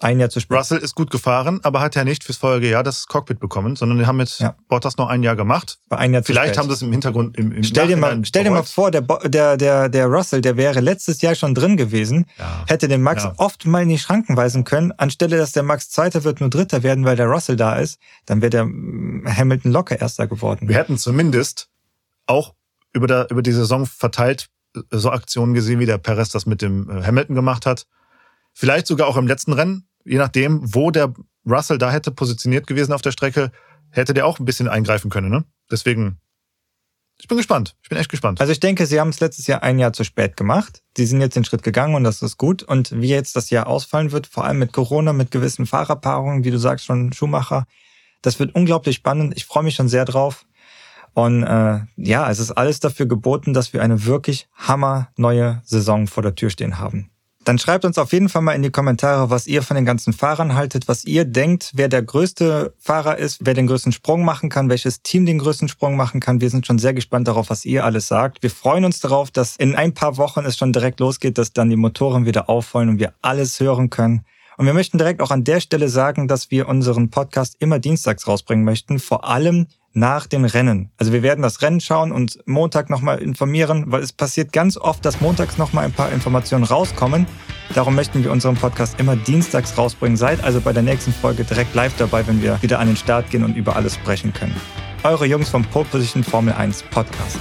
Ein Jahr zu spät. Russell ist gut gefahren, aber hat ja nicht fürs Folgejahr das Cockpit bekommen, sondern die haben mit ja. Bottas noch ein Jahr gemacht. War ein Jahr zu Vielleicht spät. haben sie es im Hintergrund im, im Stell dir mal, stell dir mal vor, der, der, der, der Russell, der wäre letztes Jahr schon drin gewesen, ja. hätte den Max ja. oft mal in die Schranken weisen können, anstelle dass der Max Zweiter wird, nur Dritter werden, weil der Russell da ist, dann wäre der mm, Hamilton locker Erster geworden. Wir hätten zumindest auch über, der, über die Saison verteilt äh, so Aktionen gesehen, wie der Perez das mit dem äh, Hamilton gemacht hat. Vielleicht sogar auch im letzten Rennen je nachdem, wo der Russell da hätte positioniert gewesen auf der Strecke, hätte der auch ein bisschen eingreifen können. Ne? Deswegen, ich bin gespannt. Ich bin echt gespannt. Also ich denke, sie haben es letztes Jahr ein Jahr zu spät gemacht. Sie sind jetzt den Schritt gegangen und das ist gut. Und wie jetzt das Jahr ausfallen wird, vor allem mit Corona, mit gewissen Fahrerpaarungen, wie du sagst schon, Schumacher, das wird unglaublich spannend. Ich freue mich schon sehr drauf. Und äh, ja, es ist alles dafür geboten, dass wir eine wirklich hammer neue Saison vor der Tür stehen haben. Dann schreibt uns auf jeden Fall mal in die Kommentare, was ihr von den ganzen Fahrern haltet, was ihr denkt, wer der größte Fahrer ist, wer den größten Sprung machen kann, welches Team den größten Sprung machen kann. Wir sind schon sehr gespannt darauf, was ihr alles sagt. Wir freuen uns darauf, dass in ein paar Wochen es schon direkt losgeht, dass dann die Motoren wieder aufholen und wir alles hören können. Und wir möchten direkt auch an der Stelle sagen, dass wir unseren Podcast immer dienstags rausbringen möchten, vor allem nach dem Rennen. Also wir werden das Rennen schauen und Montag nochmal informieren, weil es passiert ganz oft, dass montags nochmal ein paar Informationen rauskommen. Darum möchten wir unseren Podcast immer dienstags rausbringen. Seid also bei der nächsten Folge direkt live dabei, wenn wir wieder an den Start gehen und über alles sprechen können. Eure Jungs vom Pole Position Formel 1 Podcast.